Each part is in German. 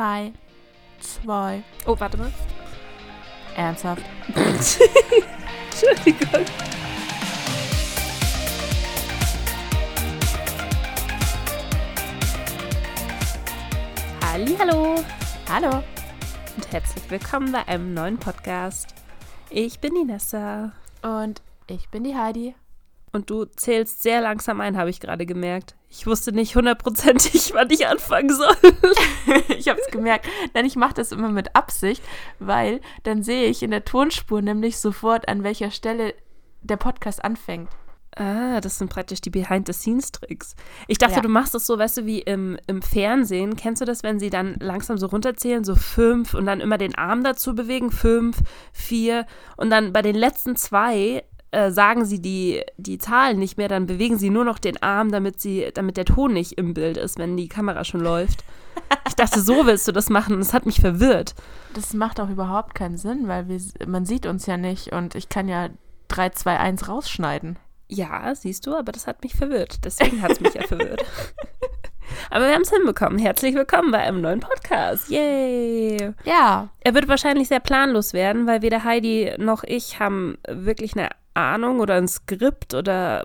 Drei, zwei. Oh, warte mal. Ernsthaft. Entschuldigung. Hallo Hallo. und herzlich willkommen bei einem neuen Podcast. Ich bin die Nessa Und ich bin die Heidi. und du zählst sehr langsam ein, habe ich gerade gemerkt. Ich wusste nicht hundertprozentig, wann ich anfangen soll. ich habe es gemerkt. Nein, ich mache das immer mit Absicht, weil dann sehe ich in der Tonspur nämlich sofort, an welcher Stelle der Podcast anfängt. Ah, das sind praktisch die Behind-the-Scenes-Tricks. Ich dachte, Ja. du machst das so, weißt du, wie im, im Fernsehen. Kennst du das, wenn sie dann langsam so runterzählen, so fünf und dann immer den Arm dazu bewegen? Fünf, vier. Und dann bei den letzten zwei äh, sagen sie die, die Zahlen nicht mehr, dann bewegen sie nur noch den Arm, damit, sie, damit der Ton nicht im Bild ist, wenn die Kamera schon läuft. Ich dachte, so willst du das machen das hat mich verwirrt. Das macht auch überhaupt keinen Sinn, weil wir, man sieht uns ja nicht und ich kann ja 3, 2, 1 rausschneiden. Ja, siehst du, aber das hat mich verwirrt. Deswegen hat es mich ja verwirrt. Aber wir haben es hinbekommen. Herzlich willkommen bei einem neuen Podcast. Yay! Ja, Er wird wahrscheinlich sehr planlos werden, weil weder Heidi noch ich haben wirklich eine Ahnung oder ein Skript oder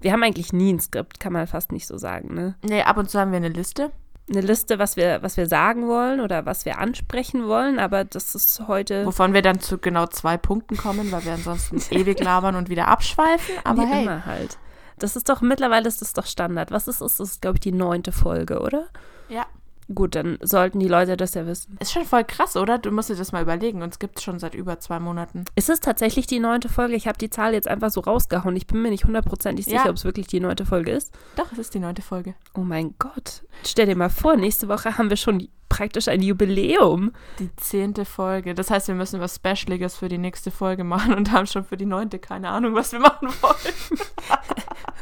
wir haben eigentlich nie ein Skript, kann man fast nicht so sagen, ne? nee, ab und zu haben wir eine Liste. Eine Liste, was wir, was wir sagen wollen oder was wir ansprechen wollen, aber das ist heute Wovon wir dann zu genau zwei Punkten kommen, weil wir ansonsten ewig labern und wieder abschweifen. Aber wie hey, immer halt. Das ist doch, mittlerweile ist das doch Standard. Was ist das? Das ist, glaube ich, die neunte Folge, oder? ja, Gut, dann sollten die Leute das ja wissen. ist schon voll krass, oder? Du musst dir das mal überlegen. Uns gibt es schon seit über zwei Monaten. Ist es tatsächlich die neunte Folge? Ich habe die Zahl jetzt einfach so rausgehauen. Ich bin mir nicht hundertprozentig Ja. sicher, ob es wirklich die neunte Folge ist. Doch, es ist die neunte Folge. Oh mein Gott. Stell dir mal vor, nächste Woche haben wir schon praktisch ein Jubiläum. Die zehnte Folge. Das heißt, wir müssen was Specialiges für die nächste Folge machen und haben schon für die neunte keine Ahnung, was wir machen wollen.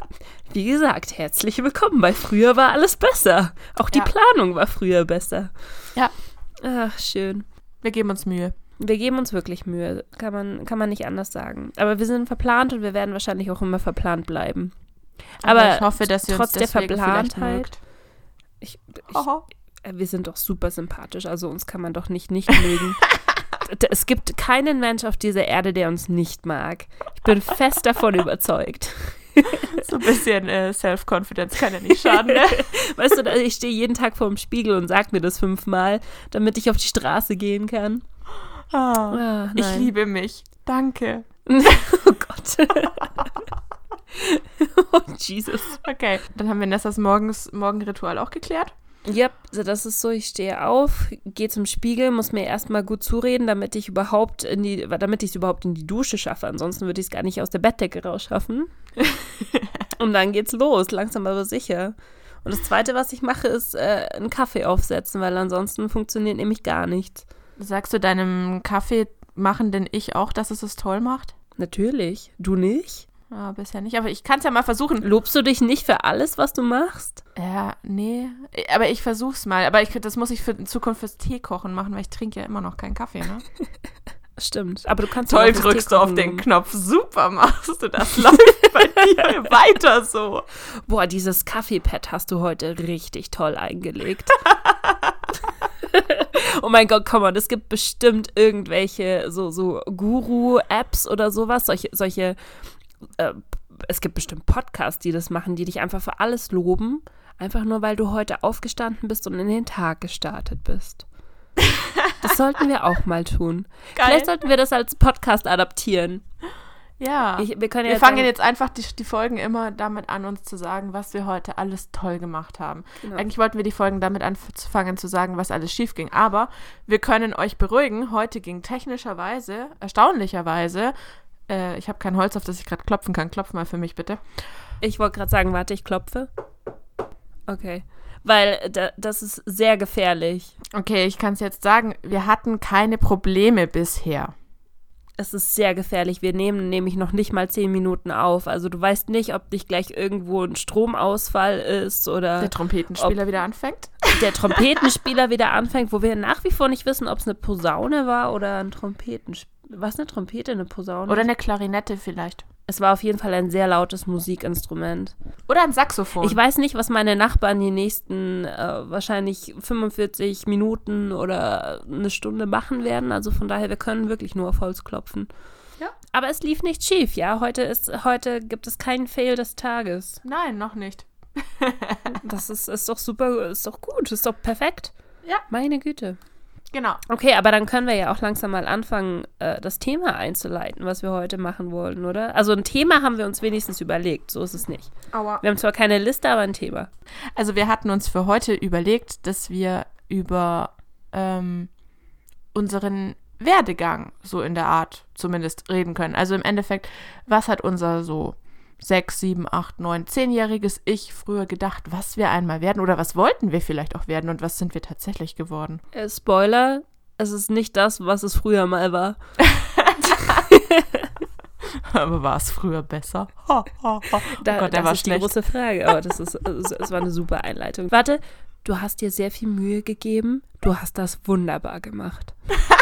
Wie gesagt, herzlich willkommen bei Früher war alles besser. Auch die Ja. Planung war früher besser. Ja. Ach, schön. Wir geben uns Mühe. Wir geben uns wirklich Mühe, kann man, kann man nicht anders sagen. Aber wir sind verplant und wir werden wahrscheinlich auch immer verplant bleiben. Aber ich hoffe, dass ihr trotz der Verplantheit-. Ich, ich, äh, wir sind doch super sympathisch, also uns kann man doch nicht nicht mögen. Es gibt keinen Mensch auf dieser Erde, der uns nicht mag. Ich bin fest davon überzeugt. So ein bisschen äh, Self-Confidence kann ja nicht schaden, ne? Weißt du, ich stehe jeden Tag vor dem Spiegel und sag mir das fünfmal, damit ich auf die Straße gehen kann. Ah, Ah, ich liebe mich. Danke. Oh Gott. oh Jesus. Okay, dann haben wir Nessas Morgens, Morgenritual auch geklärt. Yep, also das ist so, ich stehe auf, gehe zum Spiegel, muss mir erstmal gut zureden, damit ich überhaupt in die, damit ich es überhaupt in die Dusche schaffe. Ansonsten würde ich es gar nicht aus der Bettdecke rausschaffen. Und dann geht's los, langsam aber sicher. Und das zweite, was ich mache, ist äh, einen Kaffee aufsetzen, weil ansonsten funktioniert nämlich gar nichts. Sagst du deinem Kaffee machen denn ich auch, dass es es toll macht? Natürlich. Du nicht? Ja, bisher nicht, aber ich kann es ja mal versuchen. Lobst du dich nicht für alles, was du machst? Ja, nee, aber ich versuch's mal. Aber ich, das muss ich für in Zukunft fürs Tee kochen machen, weil ich trinke ja immer noch keinen Kaffee, ne? Stimmt. Aber du kannst Toll drückst du auf den. Knopf. Super machst du das. Läuft bei dir weiter so. Boah, dieses Kaffeepad hast du heute richtig toll eingelegt. oh mein Gott, komm mal, es gibt bestimmt irgendwelche so, so Guru-Apps oder sowas, solche, solche äh, es gibt bestimmt Podcasts, die das machen, die dich einfach für alles loben, einfach nur weil du heute aufgestanden bist und in den Tag gestartet bist. Das sollten wir auch mal tun. Geil. Vielleicht sollten wir das als Podcast adaptieren. Ja. Ich, wir ja wir jetzt fangen jetzt einfach die, die Folgen immer damit an, uns zu sagen, was wir heute alles toll gemacht haben. Genau. Eigentlich wollten wir die Folgen damit anfangen zu sagen, was alles schief ging. Aber wir können euch beruhigen, heute ging technischerweise, erstaunlicherweise, äh, ich habe kein Holz, auf das ich gerade klopfen kann. Klopf mal für mich bitte. Ich wollte gerade sagen, warte, ich klopfe. Okay. Weil da, das ist sehr gefährlich. Okay, ich kann es jetzt sagen, wir hatten keine Probleme bisher. Es ist sehr gefährlich. Wir nehmen nämlich noch nicht mal zehn Minuten auf. Also du weißt nicht, ob nicht gleich irgendwo ein Stromausfall ist oder Der Trompetenspieler wieder anfängt. der Trompetenspieler wieder anfängt, wo wir nach wie vor nicht wissen, ob es eine Posaune war oder ein Trompetenspieler. Was eine Trompete, eine Posaune? Oder eine Klarinette vielleicht. Es war auf jeden Fall ein sehr lautes Musikinstrument. Oder ein Saxophon. Ich weiß nicht, was meine Nachbarn die nächsten äh, wahrscheinlich 45 Minuten oder eine Stunde machen werden. Also von daher, wir können wirklich nur auf Holz klopfen. Ja. Aber es lief nicht schief, ja. Heute, ist, heute gibt es keinen Fail des Tages. Nein, noch nicht. Das ist, ist doch super, ist doch gut, ist doch perfekt. Ja. Meine Güte. Genau. Okay, aber dann können wir ja auch langsam mal anfangen, äh, das Thema einzuleiten, was wir heute machen wollen, oder? Also ein Thema haben wir uns wenigstens überlegt, so ist es nicht. Aua. Wir haben zwar keine Liste, aber ein Thema. Also wir hatten uns für heute überlegt, dass wir über ähm, unseren Werdegang so in der Art zumindest reden können. Also im Endeffekt, was hat unser so sechs, sieben, acht, neun, zehnjähriges Ich früher gedacht, was wir einmal werden oder was wollten wir vielleicht auch werden und was sind wir tatsächlich geworden? Äh, Spoiler, es ist nicht das, was es früher mal war. Aber war es früher besser? Ha, ha, ha. Da, oh Gott, der das war ist schlecht. die große Frage, aber das ist, es es war eine super Einleitung. Warte, du hast dir sehr viel Mühe gegeben, du hast das wunderbar gemacht.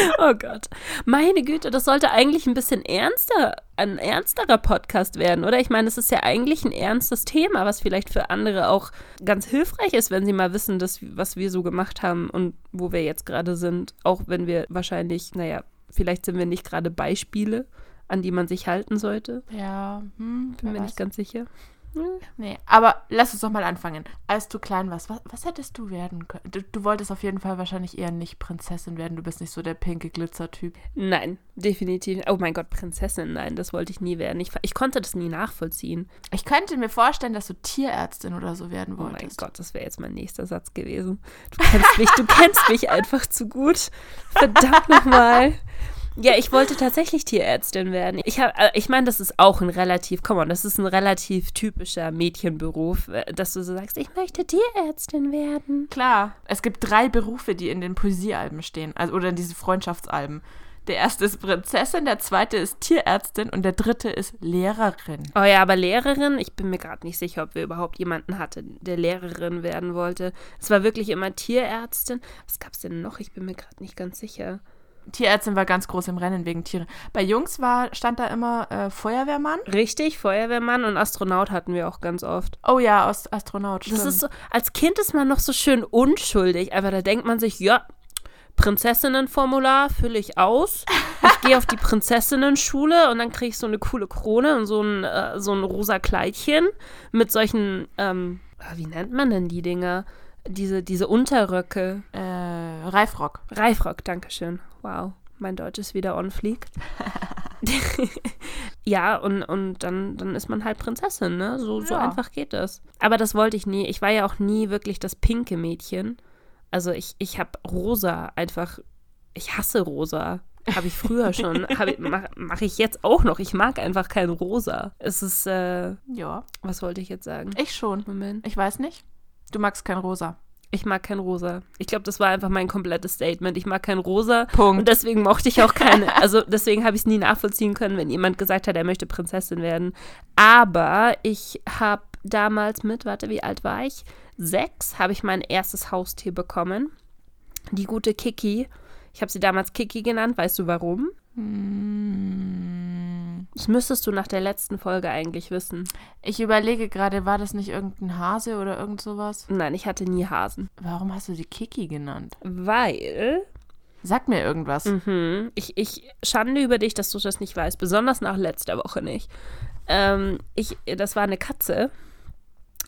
Oh Gott. Meine Güte, das sollte eigentlich ein bisschen ernster, ein ernsterer Podcast werden, oder? Ich meine, es ist ja eigentlich ein ernstes Thema, was vielleicht für andere auch ganz hilfreich ist, wenn sie mal wissen, dass, was wir so gemacht haben und wo wir jetzt gerade sind. Auch wenn wir wahrscheinlich, naja, vielleicht sind wir nicht gerade Beispiele, an die man sich halten sollte. Ja, hm, Bin mir weiß. nicht ganz sicher. Nee, aber lass uns doch mal anfangen. Als du klein warst, was, was hättest du werden können? Du, du wolltest auf jeden Fall wahrscheinlich eher nicht Prinzessin werden. Du bist nicht so der pinke Glitzer-Typ. Nein, definitiv. Oh mein Gott, Prinzessin, nein, das wollte ich nie werden. Ich, ich konnte das nie nachvollziehen. Ich könnte mir vorstellen, dass du Tierärztin oder so werden Oh mein wolltest. Gott, das wäre jetzt mein nächster Satz gewesen. Du kennst mich, du kennst mich einfach zu gut. Verdammt nochmal. Ja, ich wollte tatsächlich Tierärztin werden. Ich habe, ich meine, das ist auch ein relativ, komm on, das ist ein relativ typischer Mädchenberuf, äh, dass du so sagst, ich möchte Tierärztin werden. Klar, es gibt drei Berufe, die in den Poesiealben stehen, also oder in diesen Freundschaftsalben. Der erste ist Prinzessin, der zweite ist Tierärztin und der dritte ist Lehrerin. Oh ja, aber Lehrerin, ich bin mir gerade nicht sicher, ob wir überhaupt jemanden hatten, der Lehrerin werden wollte. Es war wirklich immer Tierärztin. Was gab's denn noch? Ich bin mir gerade nicht ganz sicher. Tierärztin war ganz groß im Rennen wegen Tiere. Bei Jungs war, stand da immer äh, Feuerwehrmann. Richtig, Feuerwehrmann und Astronaut hatten wir auch ganz oft. Oh ja, aus Astronaut. Das stimmt. ist so, als Kind ist man noch so schön unschuldig, aber da denkt man sich, ja, Prinzessinnenformular fülle ich aus. Ich gehe auf die Prinzessinnenschule und dann kriege ich so eine coole Krone und so ein, äh, so ein rosa Kleidchen mit solchen, ähm, wie nennt man denn die Dinger? Diese, diese Unterröcke. äh, Reifrock. Reifrock, Dankeschön. Wow, mein Deutsch ist wieder on fleek. ja, und, und dann, dann ist man halt Prinzessin, ne? So, so Ja. einfach geht das. Aber das wollte ich nie. Ich war ja auch nie wirklich das pinke Mädchen. Also ich, ich habe rosa einfach, ich hasse rosa. Habe ich früher schon. Mache mach ich jetzt auch noch. Ich mag einfach kein rosa. Es ist, äh, Ja, was wollte ich jetzt sagen? ich schon. Moment. Ich weiß nicht. Du magst kein Rosa. Ich mag kein rosa. Ich glaube, das war einfach mein komplettes Statement. Ich mag kein rosa. Punkt. Und deswegen mochte ich auch keine, also deswegen habe ich es nie nachvollziehen können, wenn jemand gesagt hat, er möchte Prinzessin werden. Aber ich habe damals mit, warte, wie alt war ich? Sechs habe ich mein erstes Haustier bekommen. Die gute Kiki. Ich habe sie damals Kiki genannt. Weißt du warum? Hm. Das müsstest du nach der letzten Folge eigentlich wissen. Ich überlege gerade, war das nicht irgendein Hase oder irgend sowas? Nein, ich hatte nie Hasen. Warum hast du die Kiki genannt? Weil Sag mir irgendwas. Mhm. Ich, ich schande über dich, dass du das nicht weißt, besonders nach letzter Woche nicht. Ähm, ich, das war eine Katze,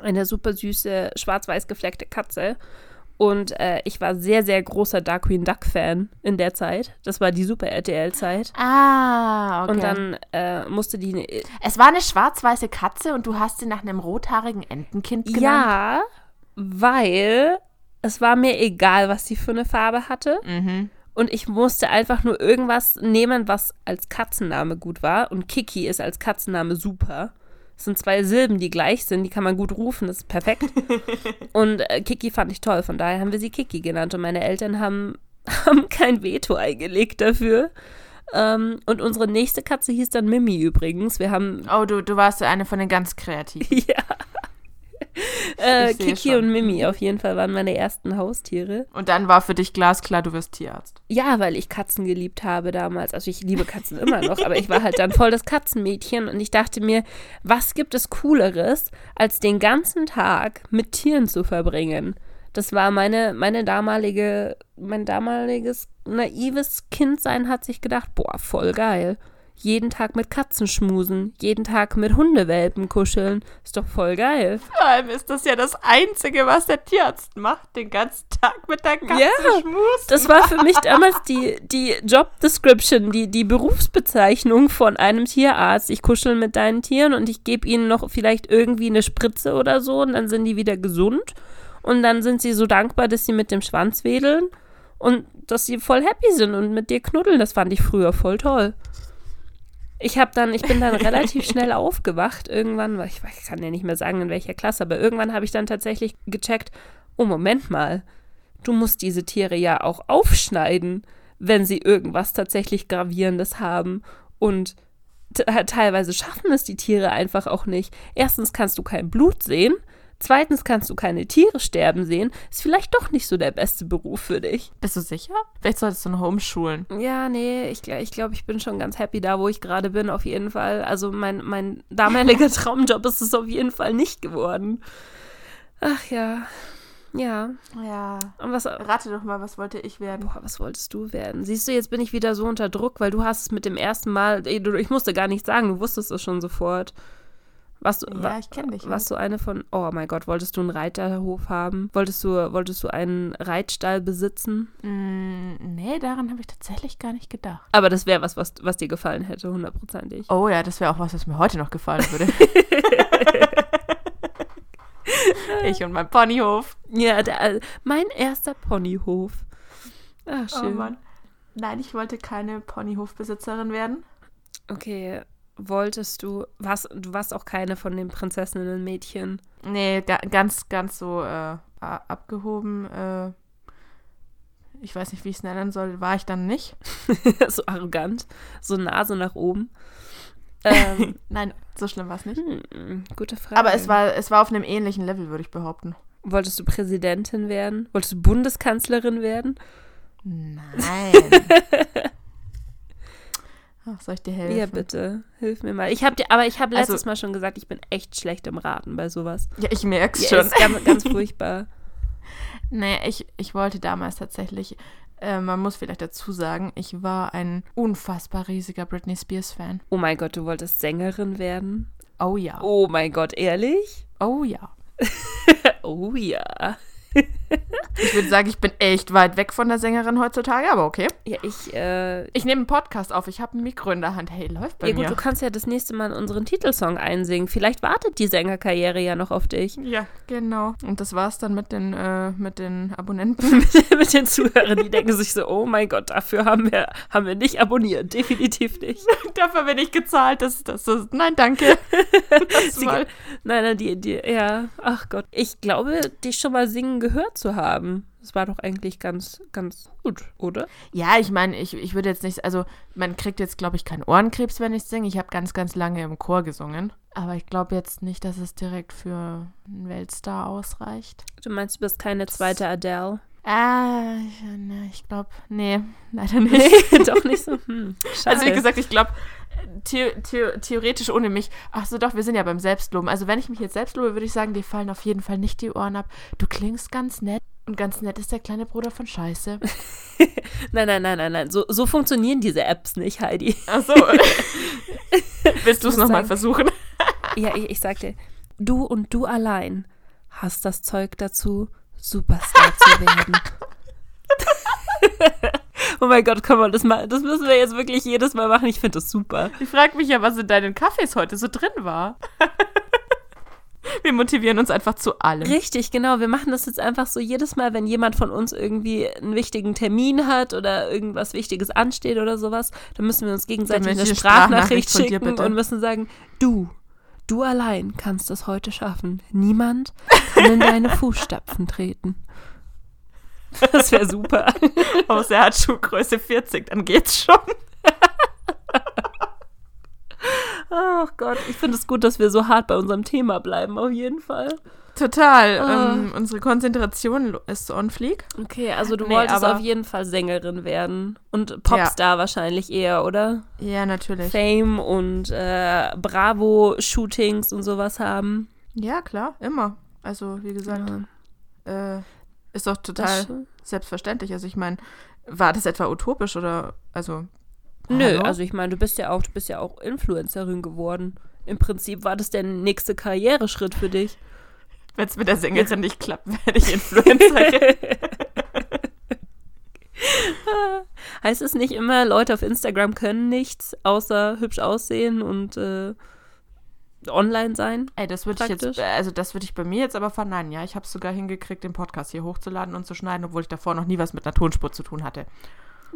eine super süße, schwarz-weiß gefleckte Katze. Und äh, ich war sehr, sehr großer Darkwing Duck-Fan in der Zeit. Das war die Super RTL-Zeit. Ah, okay. Und dann äh, musste die. es war eine schwarz-weiße Katze und du hast sie nach einem rothaarigen Entenkind genannt? Ja, weil es war mir egal, was sie für eine Farbe hatte. Mhm. Und ich musste einfach nur irgendwas nehmen, was als Katzenname gut war. Und Kiki ist als Katzenname super. Es sind zwei Silben, die gleich sind, die kann man gut rufen, das ist perfekt. und äh, Kiki fand ich toll, von daher haben wir sie Kiki genannt. Und meine Eltern haben, haben kein Veto eingelegt dafür. Ähm, und unsere nächste Katze hieß dann Mimi übrigens. Wir haben, Oh, du, du warst eine von den ganz Kreativen. ja. Äh, Kiki schon. und Mimi auf jeden Fall waren meine ersten Haustiere. Und dann war für dich glasklar, du wirst Tierarzt. Ja, weil ich Katzen geliebt habe damals. Also ich liebe Katzen immer noch, aber ich war halt dann voll das Katzenmädchen und ich dachte mir, was gibt es Cooleres, als den ganzen Tag mit Tieren zu verbringen? Das war meine, meine damalige, mein damaliges naives Kindsein hat sich gedacht, boah, voll geil. Jeden Tag mit Katzen schmusen, jeden Tag mit Hundewelpen kuscheln. Ist doch voll geil. Vor allem ist das ja das Einzige, was der Tierarzt macht, den ganzen Tag mit der Katze Ja, schmusen. Das war für mich damals die, die Job Description, die, die Berufsbezeichnung von einem Tierarzt. Ich kuschel mit deinen Tieren und ich gebe ihnen noch vielleicht irgendwie eine Spritze oder so und dann sind die wieder gesund. Und dann sind sie so dankbar, dass sie mit dem Schwanz wedeln und dass sie voll happy sind und mit dir knuddeln. Das fand ich früher voll toll. Ich habe dann, ich bin dann relativ schnell aufgewacht irgendwann, weil ich, ich kann ja nicht mehr sagen in welcher Klasse, aber irgendwann habe ich dann tatsächlich gecheckt, oh Moment mal, du musst diese Tiere ja auch aufschneiden, wenn sie irgendwas tatsächlich Gravierendes haben. Und teilweise schaffen es die Tiere einfach auch nicht. Erstens kannst du kein Blut sehen. Zweitens kannst du keine Tiere sterben sehen. Ist vielleicht doch nicht so der beste Beruf für dich. Bist du sicher? Vielleicht solltest du noch umschulen. Ja, nee, ich, ich glaube, ich bin schon ganz happy da, wo ich gerade bin, auf jeden Fall. Also mein, mein damaliger Traumjob ist es auf jeden Fall nicht geworden. Ach ja. Ja. Ja. Und was, Rate doch mal, was wollte ich werden? Boah, was wolltest du werden? Siehst du, jetzt bin ich wieder so unter Druck, weil du hast es mit dem ersten Mal, ich musste gar nichts sagen, du wusstest es schon sofort. Was du, Ja, ich kenne dich. was du eine von, oh mein Gott, wolltest du einen Reiterhof haben? Wolltest du, wolltest du einen Reitstall besitzen? Mm, nee, daran habe ich tatsächlich gar nicht gedacht. Aber das wäre was, was, was dir gefallen hätte, hundertprozentig. Oh ja, das wäre auch was, was mir heute noch gefallen würde. ich und mein Ponyhof. Ja, der, äh, mein erster Ponyhof. Ach, Oh schön. Mann. Nein, ich wollte keine Ponyhofbesitzerin werden. okay, wolltest du, warst, du warst auch keine von den Prinzessinnen-Mädchen. Nee, ga ganz, ganz so äh, abgehoben. Äh, ich weiß nicht, wie ich es nennen soll, war ich dann nicht. so arrogant, so Nase nach oben. Ähm, Nein, so schlimm war es nicht. hm, gute Frage. Aber es war, es war auf einem ähnlichen Level, würde ich behaupten. Wolltest du Präsidentin werden? Wolltest du Bundeskanzlerin werden? Nein. Ach, soll ich dir helfen? Ja, bitte. Hilf mir mal. Ich habe dir, aber ich habe Also- letztes Mal schon gesagt, ich bin echt schlecht im Raten bei sowas. Ja, ich merk's Ja, schon. ist ganz, ganz furchtbar. Nee, ich, ich wollte damals tatsächlich, äh, man muss vielleicht dazu sagen, ich war ein unfassbar riesiger Britney Spears-Fan. Oh mein Gott, du wolltest Sängerin werden? Oh ja. Oh mein Gott, ehrlich? Oh ja. Oh ja. Ich würde sagen, ich bin echt weit weg von der Sängerin heutzutage, aber okay. Ja, ich, äh, Ich nehme einen Podcast auf, ich habe ein Mikro in der Hand. Hey, läuft bei ja gut, mir. du kannst ja das nächste Mal unseren Titelsong einsingen. Vielleicht wartet die Sängerkarriere ja noch auf dich. Ja, genau. Und das war's dann mit den, äh, mit den Abonnenten. Mit den Zuhörern, die denken sich so, oh mein Gott, dafür haben wir, haben wir nicht abonniert. Definitiv nicht. Dafür bin ich gezahlt. Das, das, das, nein, danke. Das Sie-. Nein, nein, die, die, ja, ach Gott. Ich glaube, dich schon mal singen gehört zu haben. Das war doch eigentlich ganz, ganz gut, oder? Ja, ich meine, ich, ich würde jetzt nicht, also man kriegt jetzt, glaube ich, keinen Ohrenkrebs, wenn ich singe. Ich habe ganz, ganz lange im Chor gesungen. Aber ich glaube jetzt nicht, dass es direkt für einen Weltstar ausreicht. Du meinst, du bist keine zweite Adele? Ah, ich, ne, ich glaube, nee, leider nicht. doch nicht so. Hm. Also wie gesagt, ich glaube, the the theoretisch ohne mich, ach so doch, wir sind ja beim Selbstloben. Also wenn ich mich jetzt selbst lobe, würde ich sagen, dir fallen auf jeden Fall nicht die Ohren ab. Du klingst ganz nett. Und ganz nett ist der kleine Bruder von Scheiße. Nein, nein, nein, nein, nein. So, so funktionieren diese Apps nicht, Heidi. Ach so. Willst du es nochmal versuchen? Ja, ich, ich sag dir, du und du allein hast das Zeug dazu, Superstar zu werden. Oh mein Gott, komm mal, das, mal, das müssen wir jetzt wirklich jedes Mal machen. Ich finde das super. Ich frage mich ja, was in deinen Kaffees heute so drin war. Wir motivieren uns einfach zu allem. Richtig, genau. Wir machen das jetzt einfach so jedes Mal, wenn jemand von uns irgendwie einen wichtigen Termin hat oder irgendwas Wichtiges ansteht oder sowas, dann müssen wir uns gegenseitig eine ich eine Sprachnachricht dir, schicken bitte. und müssen sagen, du, du allein kannst es heute schaffen. Niemand kann in deine Fußstapfen treten. Das wäre super. Außer er hat Schuhgröße 40, dann geht's schon. Ach Gott, ich finde es gut, dass wir so hart bei unserem Thema bleiben, auf jeden Fall. Total. Ah. Ähm, unsere Konzentration ist on fleek. Okay, also du nee, wolltest auf jeden Fall Sängerin werden. Und Popstar ja. wahrscheinlich eher, oder? Ja, natürlich. Fame und äh, Bravo-Shootings und sowas haben. Ja, klar, immer. Also, wie gesagt, ja. äh, ist doch total selbstverständlich. Also, ich meine, war das etwa utopisch oder, also. Nö, hallo? also ich meine, du bist ja auch, du bist ja auch Influencerin geworden. Im Prinzip war das der nächste Karriereschritt für dich. Wenn es mit der Sängerin nicht klappt, werde ich Influencerin. heißt es nicht immer, Leute auf Instagram können nichts, außer hübsch aussehen und äh, online sein? Ey, das würde ich jetzt, also das würde ich bei mir jetzt aber verneinen, ja. Ich habe es sogar hingekriegt, den Podcast hier hochzuladen und zu schneiden, obwohl ich davor noch nie was mit einer Tonspur zu tun hatte.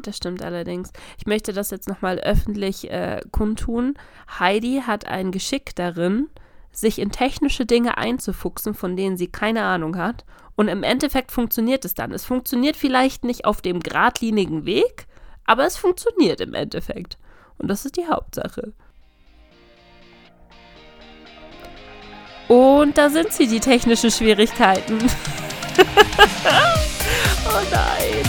Das stimmt allerdings. Ich möchte das jetzt nochmal öffentlich äh, kundtun. Heidi hat ein Geschick darin, sich in technische Dinge einzufuchsen, von denen sie keine Ahnung hat. Und im Endeffekt funktioniert es dann. Es funktioniert vielleicht nicht auf dem geradlinigen Weg, aber es funktioniert im Endeffekt. Und das ist die Hauptsache. Und da sind sie, die technischen Schwierigkeiten. oh nein.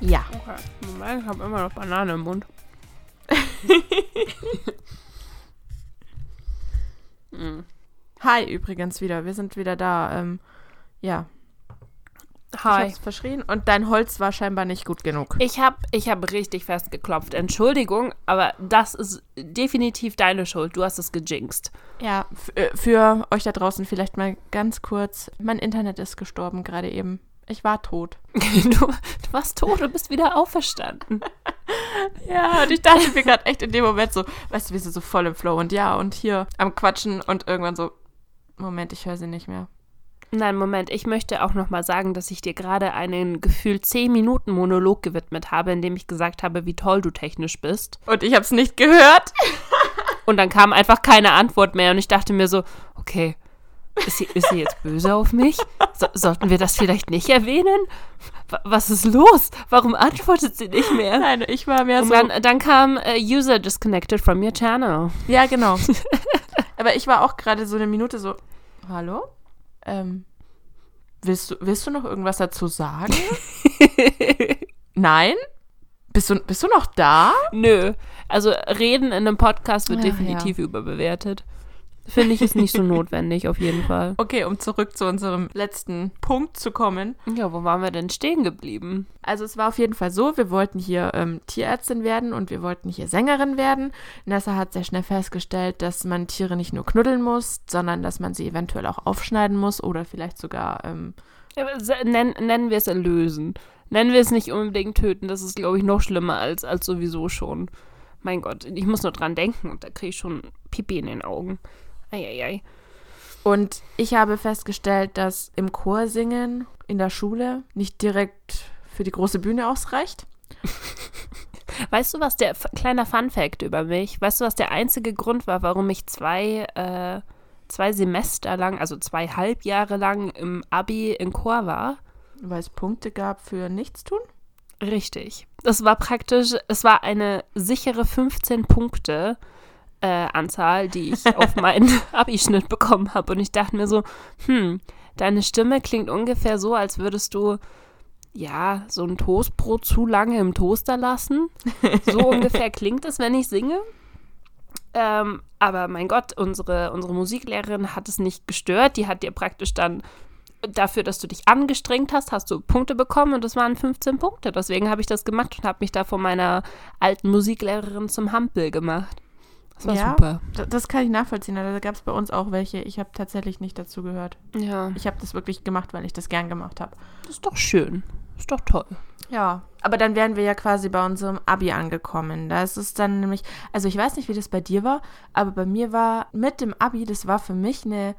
Ja. Okay. Moment, ich habe immer noch Banane im Mund. hm. Hi, übrigens wieder. Wir sind wieder da. Ähm, ja. Hi. Ich hab's verschrien und dein Holz war scheinbar nicht gut genug. Ich habe ich hab richtig fest geklopft. Entschuldigung, aber das ist definitiv deine Schuld. Du hast es gejinxt. Ja, äh, für euch da draußen vielleicht mal ganz kurz. Mein Internet ist gestorben gerade eben. Ich war tot. du, du warst tot und bist wieder auferstanden. ja, und ich dachte mir gerade echt in dem Moment so, weißt du, wir sind so voll im Flow und ja, und hier am Quatschen und irgendwann so, Moment, ich höre sie nicht mehr. Nein, Moment, ich möchte auch nochmal sagen, dass ich dir gerade einen gefühlt 10 Minuten Monolog gewidmet habe, in dem ich gesagt habe, wie toll du technisch bist. Und ich habe es nicht gehört. und dann kam einfach keine Antwort mehr und ich dachte mir so, okay, ist sie, ist sie jetzt böse auf mich? So, sollten wir das vielleicht nicht erwähnen? Was ist los? Warum antwortet sie nicht mehr? Nein, ich war mehr Und so. Dann, dann kam uh, User disconnected from your channel. Ja, genau. Aber ich war auch gerade so eine Minute so, hallo? Ähm, willst du, willst du noch irgendwas dazu sagen? Nein? Bist du, bist du noch da? Nö. Also reden in einem Podcast wird ja, definitiv ja. überbewertet. Finde ich es nicht so notwendig, auf jeden Fall. Okay, um zurück zu unserem letzten Punkt zu kommen. Ja, wo waren wir denn stehen geblieben? Also es war auf jeden Fall so, wir wollten hier ähm, Tierärztin werden und wir wollten hier Sängerin werden. Nessa hat sehr schnell festgestellt, dass man Tiere nicht nur knuddeln muss, sondern dass man sie eventuell auch aufschneiden muss oder vielleicht sogar... Ähm, nennen, nennen wir es erlösen. Nennen wir es nicht unbedingt töten. Das ist, glaube ich, noch schlimmer als, als sowieso schon. Mein Gott, ich muss nur dran denken und da kriege ich schon Pipi in den Augen. Eieiei. Und ich habe festgestellt, dass im Chorsingen in der Schule nicht direkt für die große Bühne ausreicht. Weißt du, was der kleiner Fun Fact über mich? Weißt du, was der einzige Grund war, warum ich zwei, äh, zwei Semester lang, also zwei Halbjahre lang im Abi in Chor war? Weil es Punkte gab für Nichtstun? Richtig. Das war praktisch, es war eine sichere 15 Punkte äh, Anzahl, die ich auf meinen Abischnitt bekommen habe. Und ich dachte mir so, hm, deine Stimme klingt ungefähr so, als würdest du ja, so ein Toastbrot zu lange im Toaster lassen. So ungefähr klingt es, wenn ich singe. Ähm, aber mein Gott, unsere, unsere Musiklehrerin hat es nicht gestört. Die hat dir praktisch dann dafür, dass du dich angestrengt hast, hast du Punkte bekommen und das waren 15 Punkte. Deswegen habe ich das gemacht und habe mich da von meiner alten Musiklehrerin zum Hampel gemacht. Das war ja, super. Das kann ich nachvollziehen. Also, da gab es bei uns auch welche. Ich habe tatsächlich nicht dazu gehört. Ja. Ich habe das wirklich gemacht, weil ich das gern gemacht habe. Das ist doch schön. Das ist doch toll. Ja, aber dann wären wir ja quasi bei unserem Abi angekommen. Da ist es dann nämlich, also ich weiß nicht, wie das bei dir war, aber bei mir war mit dem Abi, das war für mich eine,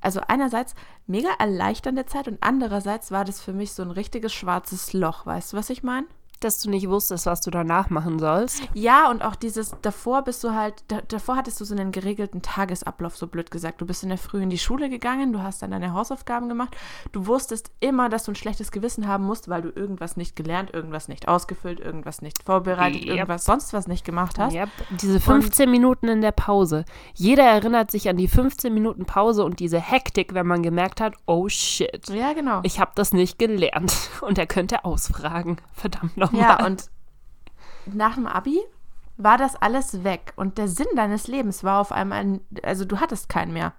also einerseits mega erleichternde Zeit und andererseits war das für mich so ein richtiges schwarzes Loch. Weißt du, was ich meine? Dass du nicht wusstest, was du danach machen sollst. Ja, und auch dieses, davor bist du halt, da, davor hattest du so einen geregelten Tagesablauf, so blöd gesagt. Du bist in der Früh in die Schule gegangen, du hast dann deine Hausaufgaben gemacht. Du wusstest immer, dass du ein schlechtes Gewissen haben musst, weil du irgendwas nicht gelernt, irgendwas nicht ausgefüllt, irgendwas nicht vorbereitet, Yep. irgendwas sonst was nicht gemacht hast. Yep. Diese 15 Minuten in der Pause. Jeder erinnert sich an die 15 Minuten Pause und diese Hektik, wenn man gemerkt hat, oh shit, Ja, genau. ich habe das nicht gelernt. Und er könnte ausfragen. Verdammt nochmal. Ja, und nach dem Abi war das alles weg. Und der Sinn deines Lebens war auf einmal, ein, also du hattest keinen mehr.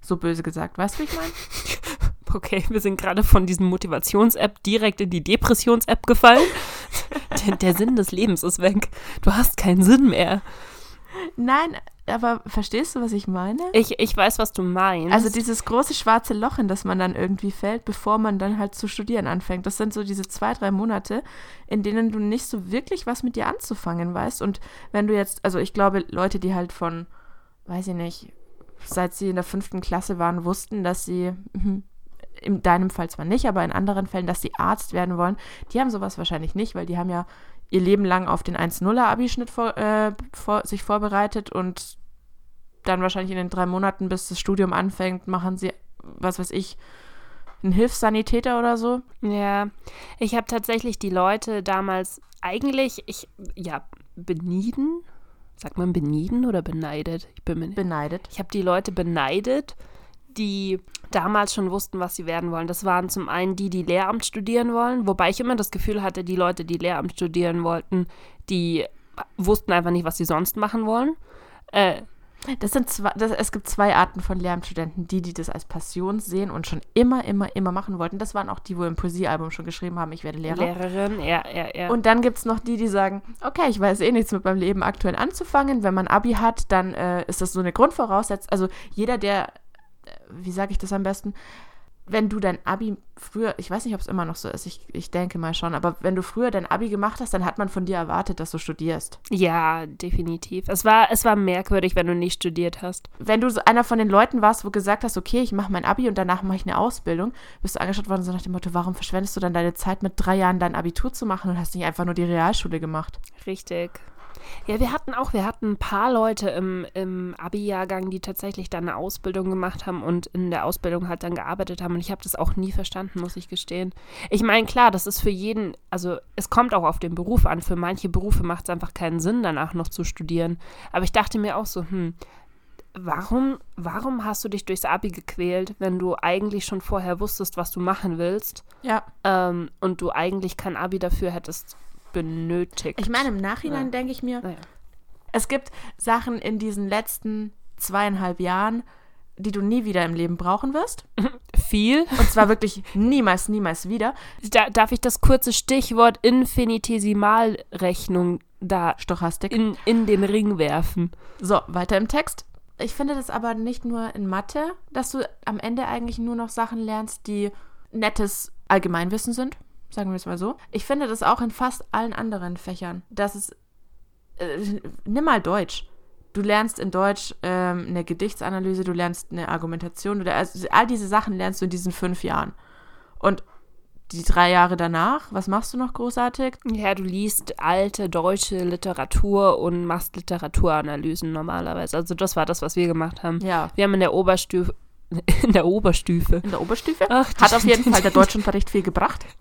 So böse gesagt. Weißt du, wie ich meine? Okay, wir sind gerade von diesem Motivations-App direkt in die Depressions-App gefallen. der, der Sinn des Lebens ist weg. Du hast keinen Sinn mehr. Nein, aber verstehst du, was ich meine? Ich, ich weiß, was du meinst. Also dieses große schwarze Loch, in das man dann irgendwie fällt, bevor man dann halt zu studieren anfängt. Das sind so diese zwei, drei Monate, in denen du nicht so wirklich was mit dir anzufangen weißt. Und wenn du jetzt, also ich glaube, Leute, die halt von, weiß ich nicht, seit sie in der fünften Klasse waren, wussten, dass sie, mhm, in deinem Fall zwar nicht, aber in anderen Fällen, dass sie Arzt werden wollen, die haben sowas wahrscheinlich nicht, weil die haben ja ihr Leben lang auf den 1-0er-Abischnitt vor, äh, vor, sich vorbereitet und dann wahrscheinlich in den drei Monaten, bis das Studium anfängt, machen sie, was weiß ich, einen Hilfssanitäter oder so. Ja, ich habe tatsächlich die Leute damals eigentlich, ich, ja, benieden. Sagt man benieden oder beneidet? Ich bin. Beneidet. Ich habe die Leute beneidet, die damals schon wussten, was sie werden wollen. Das waren zum einen die, die Lehramt studieren wollen, wobei ich immer das Gefühl hatte, die Leute, die Lehramt studieren wollten, die wussten einfach nicht, was sie sonst machen wollen. Äh, Das sind zwei, das, es gibt zwei Arten von Lehramtsstudenten, die, die das als Passion sehen und schon immer, immer, immer machen wollten. Das waren auch die, wo im Poesiealbum schon geschrieben haben, ich werde Lehrer. Lehrerin, ja, ja, ja. Und dann gibt es noch die, die sagen, okay, ich weiß eh nichts mit meinem Leben aktuell anzufangen. Wenn man Abi hat, dann äh, ist das so eine Grundvoraussetzung. Also jeder, der, wie sage ich das am besten, wenn du dein Abi früher, ich weiß nicht, ob es immer noch so ist, ich, ich denke mal schon, aber wenn du früher dein Abi gemacht hast, dann hat man von dir erwartet, dass du studierst. ja, definitiv. Es war, es war merkwürdig, wenn du nicht studiert hast. Wenn du so einer von den Leuten warst, wo gesagt hast, okay, ich mache mein Abi und danach mache ich eine Ausbildung, bist du angeschaut worden so nach dem Motto, warum verschwendest du dann deine Zeit mit drei Jahren dein Abitur zu machen und hast nicht einfach nur die Realschule gemacht? Richtig. Ja, wir hatten auch, wir hatten ein paar Leute im, im Abi-Jahrgang, die tatsächlich dann eine Ausbildung gemacht haben und in der Ausbildung halt dann gearbeitet haben. Und ich habe das auch nie verstanden, muss ich gestehen. Ich meine, klar, das ist für jeden, also es kommt auch auf den Beruf an. Für manche Berufe macht es einfach keinen Sinn, danach noch zu studieren. Aber ich dachte mir auch so, hm, warum, warum hast du dich durchs Abi gequält, wenn du eigentlich schon vorher wusstest, was du machen willst Ja. ähm, und du eigentlich kein Abi dafür hättest benötigt? Ich meine, im Nachhinein Ja. denke ich mir, Naja. es gibt Sachen in diesen letzten zweieinhalb Jahren, die du nie wieder im Leben brauchen wirst. viel. Und zwar wirklich niemals, niemals wieder. Da, darf ich das kurze Stichwort Infinitesimalrechnung da Stochastik. in, in den Ring werfen? So, weiter im Text. Ich finde das aber nicht nur in Mathe, dass du am Ende eigentlich nur noch Sachen lernst, die nettes Allgemeinwissen sind. Sagen wir es mal so. Ich finde das auch in fast allen anderen Fächern. Das ist. Äh, nimm mal Deutsch. Du lernst in Deutsch ähm, eine Gedichtsanalyse, du lernst eine Argumentation, oder also all diese Sachen lernst du in diesen fünf Jahren. Und die drei Jahre danach, was machst du noch großartig? Ja, du liest alte deutsche Literatur und machst Literaturanalysen normalerweise. Also das war das, was wir gemacht haben. Ja. Wir haben in der Oberstufe, in der Oberstufe, In der Oberstufe. Ach, Hat auf jeden Fall der Deutschunterricht viel gebracht.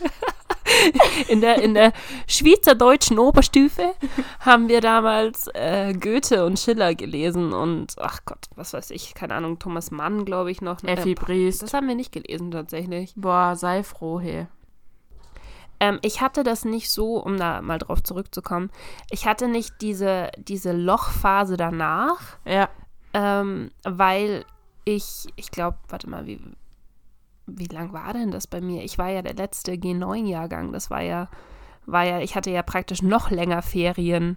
in der, in der schweizerdeutschen Oberstufe haben wir damals äh, Goethe und Schiller gelesen und ach Gott, was weiß ich, keine Ahnung, Thomas Mann, glaube ich noch. Effi Äh, Briest. das haben wir nicht gelesen tatsächlich. Boah, sei froh, hey. Ähm, ich hatte das nicht so, um da mal drauf zurückzukommen, ich hatte nicht diese, diese Lochphase danach, Ja. ähm, weil ich, ich glaube, warte mal, wie, wie lang war denn das bei mir? Ich war ja der letzte G9-Jahrgang, das war ja, war ja, ich hatte ja praktisch noch länger Ferien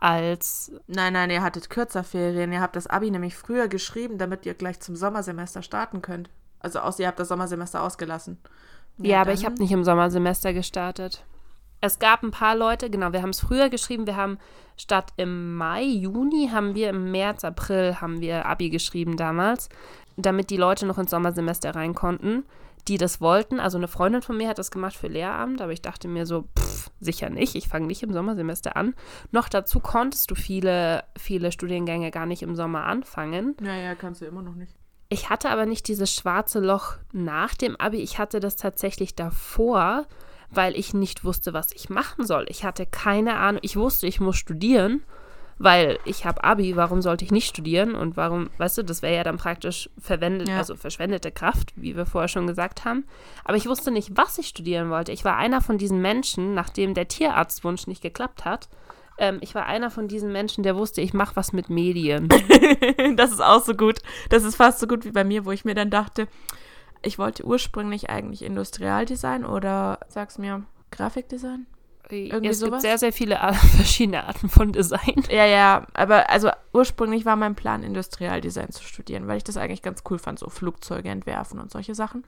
als, Nein, nein, ihr hattet kürzer Ferien. Ihr habt das Abi nämlich früher geschrieben, damit ihr gleich zum Sommersemester starten könnt. Also außer ihr habt das Sommersemester ausgelassen. ja, aber ich habe nicht im Sommersemester gestartet. Es gab ein paar Leute, genau, wir haben es früher geschrieben, wir haben statt im Mai, Juni, haben wir im März, April haben wir Abi geschrieben damals. Damit die Leute noch ins Sommersemester rein konnten, die das wollten. Also eine Freundin von mir hat das gemacht für Lehramt, aber ich dachte mir so, pff, sicher nicht, ich fange nicht im Sommersemester an. Noch dazu konntest du viele, viele Studiengänge gar nicht im Sommer anfangen. Naja, kannst du immer noch nicht. Ich hatte aber nicht dieses schwarze Loch nach dem Abi, ich hatte das tatsächlich davor, weil ich nicht wusste, was ich machen soll. Ich hatte keine Ahnung, ich wusste, ich muss studieren, weil ich habe Abi, warum sollte ich nicht studieren und warum, weißt du, das wäre ja dann praktisch verwendet, Ja. also verschwendete Kraft, wie wir vorher schon gesagt haben. Aber ich wusste nicht, was ich studieren wollte. Ich war einer von diesen Menschen, nachdem der Tierarztwunsch nicht geklappt hat. Ähm, ich war einer von diesen Menschen, der wusste, ich mache was mit Medien. das ist auch so gut. Das ist fast so gut wie bei mir, wo ich mir dann dachte, ich wollte ursprünglich eigentlich Industrialdesign oder, sag's mir, Grafikdesign? Irgendwie es gibt sowas? sehr, sehr viele verschiedene Arten von Design. Ja, ja, aber also ursprünglich war mein Plan, Industrialdesign zu studieren, weil ich das eigentlich ganz cool fand, so Flugzeuge entwerfen und solche Sachen.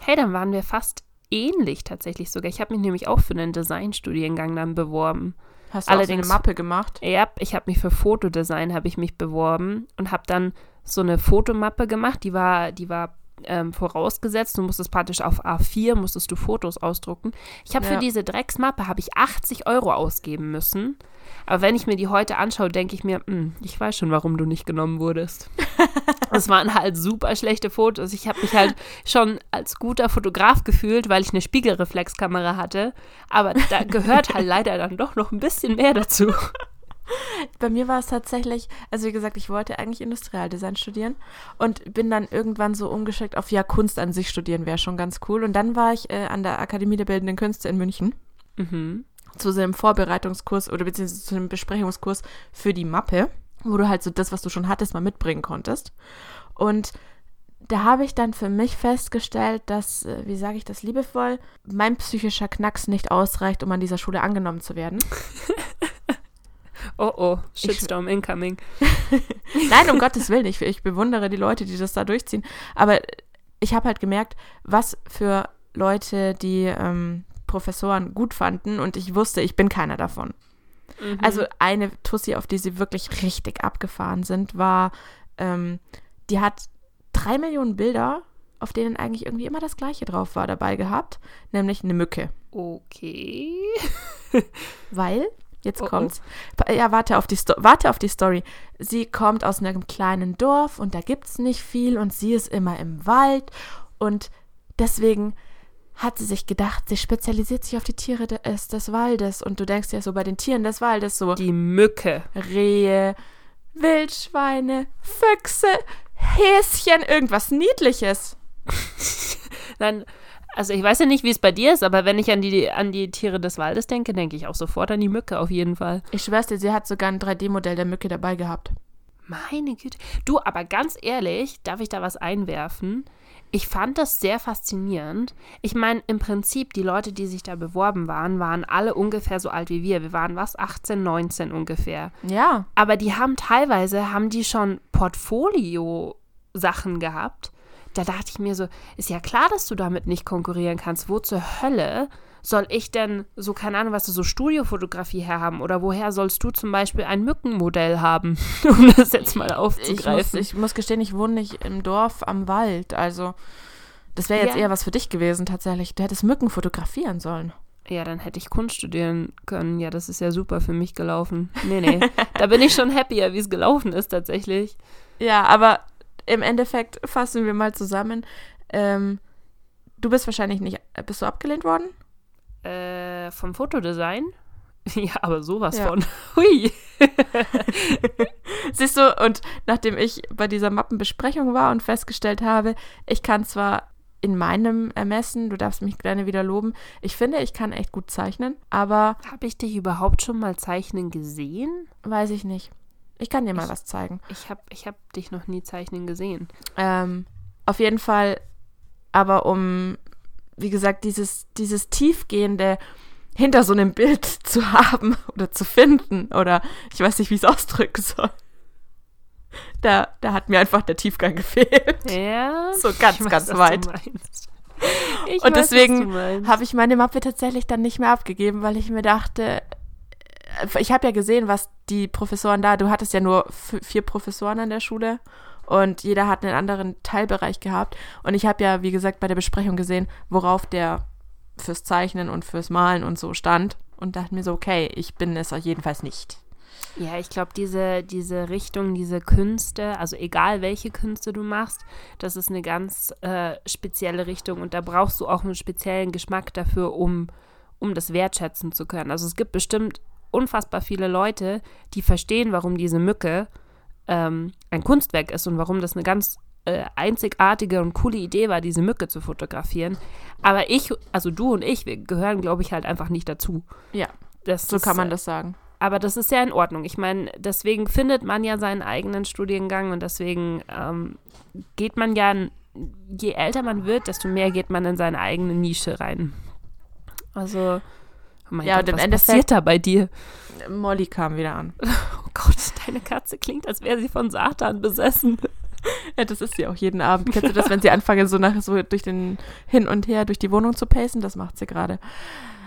Hey, dann waren wir fast ähnlich tatsächlich sogar. Ich habe mich nämlich auch für einen Designstudiengang dann beworben. Hast du Allerdings- auch so eine Mappe gemacht? Ja, ich habe mich für Fotodesign habe ich mich beworben und habe dann so eine Fotomappe gemacht. Die war, die war ähm, vorausgesetzt. Du musstest praktisch auf A4 musstest du Fotos ausdrucken. Ich habe Ja. für diese Drecksmappe habe ich 80 Euro ausgeben müssen. Aber wenn ich mir die heute anschaue, denke ich mir, "Hm, ich weiß schon, warum du nicht genommen wurdest. Es waren halt super schlechte Fotos. Ich habe mich halt schon als guter Fotograf gefühlt, weil ich eine Spiegelreflexkamera hatte. Aber da gehört halt leider dann doch noch ein bisschen mehr dazu. Bei mir war es tatsächlich, also wie gesagt, ich wollte eigentlich Industrialdesign studieren und bin dann irgendwann so umgeschickt auf, ja, Kunst an sich studieren wäre schon ganz cool. Und dann war ich äh, an der Akademie der Bildenden Künste in München Mhm. zu so einem Vorbereitungskurs oder beziehungsweise zu einem Besprechungskurs für die Mappe, wo du halt so das, was du schon hattest, mal mitbringen konntest. Und da habe ich dann für mich festgestellt, dass, äh, wie sage ich das liebevoll, mein psychischer Knacks nicht ausreicht, um an dieser Schule angenommen zu werden. Oh oh, Shitstorm incoming. Nein, um Gottes Willen, ich, ich bewundere die Leute, die das da durchziehen. Aber ich habe halt gemerkt, was für Leute die ähm, Professoren gut fanden und ich wusste, ich bin keiner davon. Mhm. Also eine Tussi, auf die sie wirklich richtig abgefahren sind, war, ähm, die hat drei Millionen Bilder, auf denen eigentlich irgendwie immer das Gleiche drauf war, dabei gehabt, nämlich eine Mücke. okay. Weil, jetzt Oh, oh. kommt's. Ja, warte auf, die Sto warte auf die Story. Sie kommt aus einem kleinen Dorf und da gibt's nicht viel und sie ist immer im Wald und deswegen hat sie sich gedacht, sie spezialisiert sich auf die Tiere des, des Waldes und du denkst ja so bei den Tieren des Waldes so Die Mücke. Rehe, Wildschweine, Füchse, Häschen, irgendwas Niedliches. Dann, also ich weiß ja nicht, wie es bei dir ist, aber wenn ich an die, an die Tiere des Waldes denke, denke ich auch sofort an die Mücke auf jeden Fall. Ich schwör's dir, sie hat sogar ein 3D-Modell der Mücke dabei gehabt. Meine Güte. Du, aber ganz ehrlich, darf ich da was einwerfen? Ich fand das sehr faszinierend. Ich meine, im Prinzip, die Leute, die sich da beworben waren, waren alle ungefähr so alt wie wir. Wir waren was? 18, 19 ungefähr. Ja, Aber die haben teilweise, haben die schon Portfolio-Sachen gehabt. Da dachte ich mir so, ist ja klar, dass du damit nicht konkurrieren kannst. Wo zur Hölle soll ich denn so, keine Ahnung, was du so Studiofotografie herhaben? Oder woher sollst du zum Beispiel ein Mückenmodell haben, um das jetzt mal ich muss, aufzugreifen? ich muss gestehen, ich wohne nicht im Dorf am Wald. Also, das wäre jetzt Ja. eher was für dich gewesen, tatsächlich. Du hättest Mücken fotografieren sollen. ja, dann hätte ich Kunst studieren können. Ja, das ist ja super für mich gelaufen. Nee, nee. da bin ich schon happier, wie es gelaufen ist tatsächlich. Ja, aber im Endeffekt fassen wir mal zusammen. Ähm, du bist wahrscheinlich nicht. Bist du abgelehnt worden? Äh, vom Fotodesign? Ja, aber sowas Ja. von. Hui. Siehst du, und nachdem ich bei dieser Mappenbesprechung war und festgestellt habe, ich kann zwar in meinem Ermessen, du darfst mich gerne wieder loben, ich finde, ich kann echt gut zeichnen, aber Habe ich dich überhaupt schon mal zeichnen gesehen? weiß ich nicht. Ich kann dir mal was zeigen. Ich habe ich hab dich noch nie zeichnen gesehen. Ähm, auf jeden Fall, aber um, wie gesagt, dieses, dieses tiefgehende hinter so einem Bild zu haben oder zu finden oder ich weiß nicht, wie ich es ausdrücken soll. Da, da hat mir einfach der Tiefgang gefehlt. Ja. So ganz, ich weiß, ganz weit. Ich Und weiß, deswegen. Habe ich meine Mappe tatsächlich dann nicht mehr abgegeben, weil ich mir dachte, ich habe ja gesehen, was die Professoren da, du hattest ja nur vier Professoren an der Schule und jeder hat einen anderen Teilbereich gehabt. Und ich habe ja, wie gesagt, bei der Besprechung gesehen, worauf der fürs Zeichnen und fürs Malen und so stand und dachte mir so, okay, ich bin es jedenfalls nicht. Ja, ich glaube, diese, diese Richtung, diese Künste, also egal welche Künste du machst, das ist eine ganz äh, spezielle Richtung und da brauchst du auch einen speziellen Geschmack dafür, um, um das wertschätzen zu können. Also es gibt bestimmt unfassbar viele Leute, die verstehen, warum diese Mücke ähm, ein Kunstwerk ist und warum das eine ganz äh, einzigartige und coole Idee war, diese Mücke zu fotografieren. Aber ich, also du und ich, wir gehören, glaube ich, halt einfach nicht dazu. Ja, das so ist, kann man das sagen. Aber das ist ja in Ordnung. Ich meine, deswegen findet man ja seinen eigenen Studiengang und deswegen ähm, geht man ja, je älter man wird, desto mehr geht man in seine eigene Nische rein. Also, oh ja, Gott, was passiert da bei dir? Molly kam wieder an. Oh Gott, deine Katze klingt, als wäre sie von Satan besessen. Ja, das ist sie auch jeden Abend. Kennst du das, wenn sie anfangen, so nach so durch den hin und her durch die Wohnung zu pacen? Das macht sie gerade.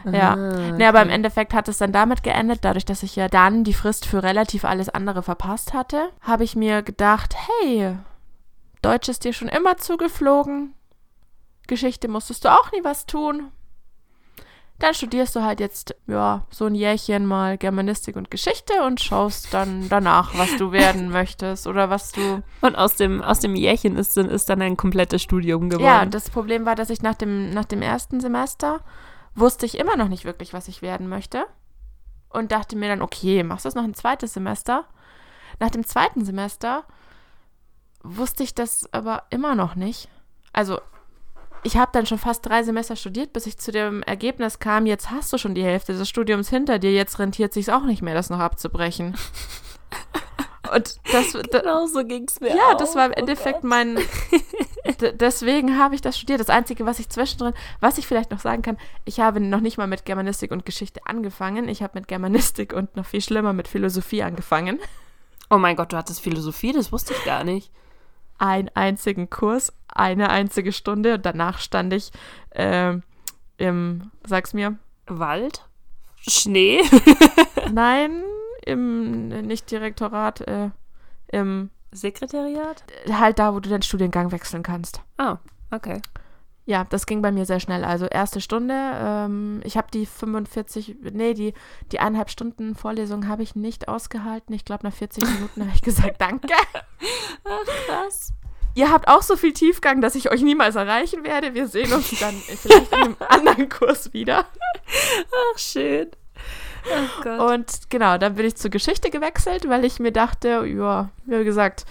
Ja. okay. nee, aber im Endeffekt hat es dann damit geendet, dadurch, dass ich ja dann die Frist für relativ alles andere verpasst hatte, habe ich mir gedacht, hey, Deutsch ist dir schon immer zugeflogen. Geschichte musstest du auch nie was tun. Dann studierst du halt jetzt, ja, so ein Jährchen mal Germanistik und Geschichte und schaust dann danach, was du werden möchtest oder was du. Und aus dem, aus dem Jährchen ist, ist dann ein komplettes Studium geworden. Ja, das Problem war, dass ich nach dem, nach dem ersten Semester wusste ich immer noch nicht wirklich, was ich werden möchte. Und dachte mir dann, okay, machst du das noch ein zweites Semester? Nach dem zweiten Semester wusste ich das aber immer noch nicht. Also, ich habe dann schon fast drei Semester studiert, bis ich zu dem Ergebnis kam, jetzt hast du schon die Hälfte des Studiums hinter dir, jetzt rentiert sich auch nicht mehr, das noch abzubrechen. Und das, genau so ging es mir. Ja, auch. das war im oh Endeffekt oh mein. deswegen habe ich das studiert. Das Einzige, was ich zwischendrin, was ich vielleicht noch sagen kann, ich habe noch nicht mal mit Germanistik und Geschichte angefangen. Ich habe mit Germanistik und noch viel schlimmer mit Philosophie angefangen. Oh mein Gott, du hattest Philosophie, das wusste ich gar nicht. Einen einzigen Kurs, eine einzige Stunde und danach stand ich äh, im, sag's mir. Wald? Schnee? Nein, im nicht Direktorat, äh, im Sekretariat? Halt da, wo du deinen Studiengang wechseln kannst. Ah, oh, okay. Ja, das ging bei mir sehr schnell. Also erste Stunde, ähm, ich habe die 45, nee, die, die eineinhalb Stunden Vorlesung habe ich nicht ausgehalten. Ich glaube, nach 40 Minuten habe ich gesagt, danke. Ach, krass. Ihr habt auch so viel Tiefgang, dass ich euch niemals erreichen werde. Wir sehen uns dann vielleicht in einem anderen Kurs wieder. Ach, schön. Oh und genau, dann bin ich zur Geschichte gewechselt, weil ich mir dachte, ja, wie gesagt,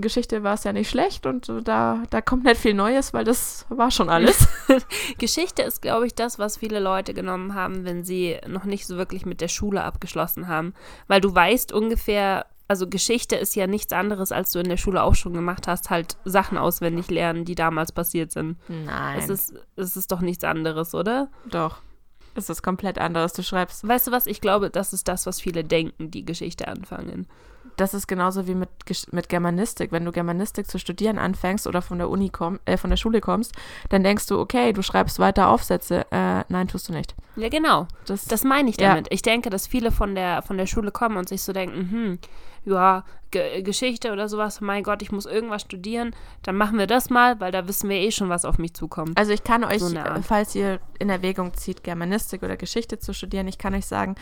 Geschichte war es ja nicht schlecht und da, da kommt nicht viel Neues, weil das war schon alles. Geschichte ist, glaube ich, das, was viele Leute genommen haben, wenn sie noch nicht so wirklich mit der Schule abgeschlossen haben. Weil du weißt ungefähr, also Geschichte ist ja nichts anderes, als du in der Schule auch schon gemacht hast, halt Sachen auswendig lernen, die damals passiert sind. Nein. Es ist, es ist doch nichts anderes, oder? Doch ist was komplett anderes. Du schreibst. Weißt du was? Ich glaube, das ist das, was viele denken, die Geschichte anfangen. Das ist genauso wie mit, mit Germanistik. Wenn du Germanistik zu studieren anfängst oder von der Uni komm, äh, von der Schule kommst, dann denkst du, okay, du schreibst weiter Aufsätze. Äh, nein, tust du nicht. Ja, genau. Das, das meine ich damit. Ja. Ich denke, dass viele von der, von der Schule kommen und sich so denken, hm, ja, G Geschichte oder sowas, mein Gott, ich muss irgendwas studieren, dann machen wir das mal, weil da wissen wir eh schon, was auf mich zukommt. Also ich kann euch, so falls ihr in Erwägung zieht, Germanistik oder Geschichte zu studieren, ich kann euch sagen,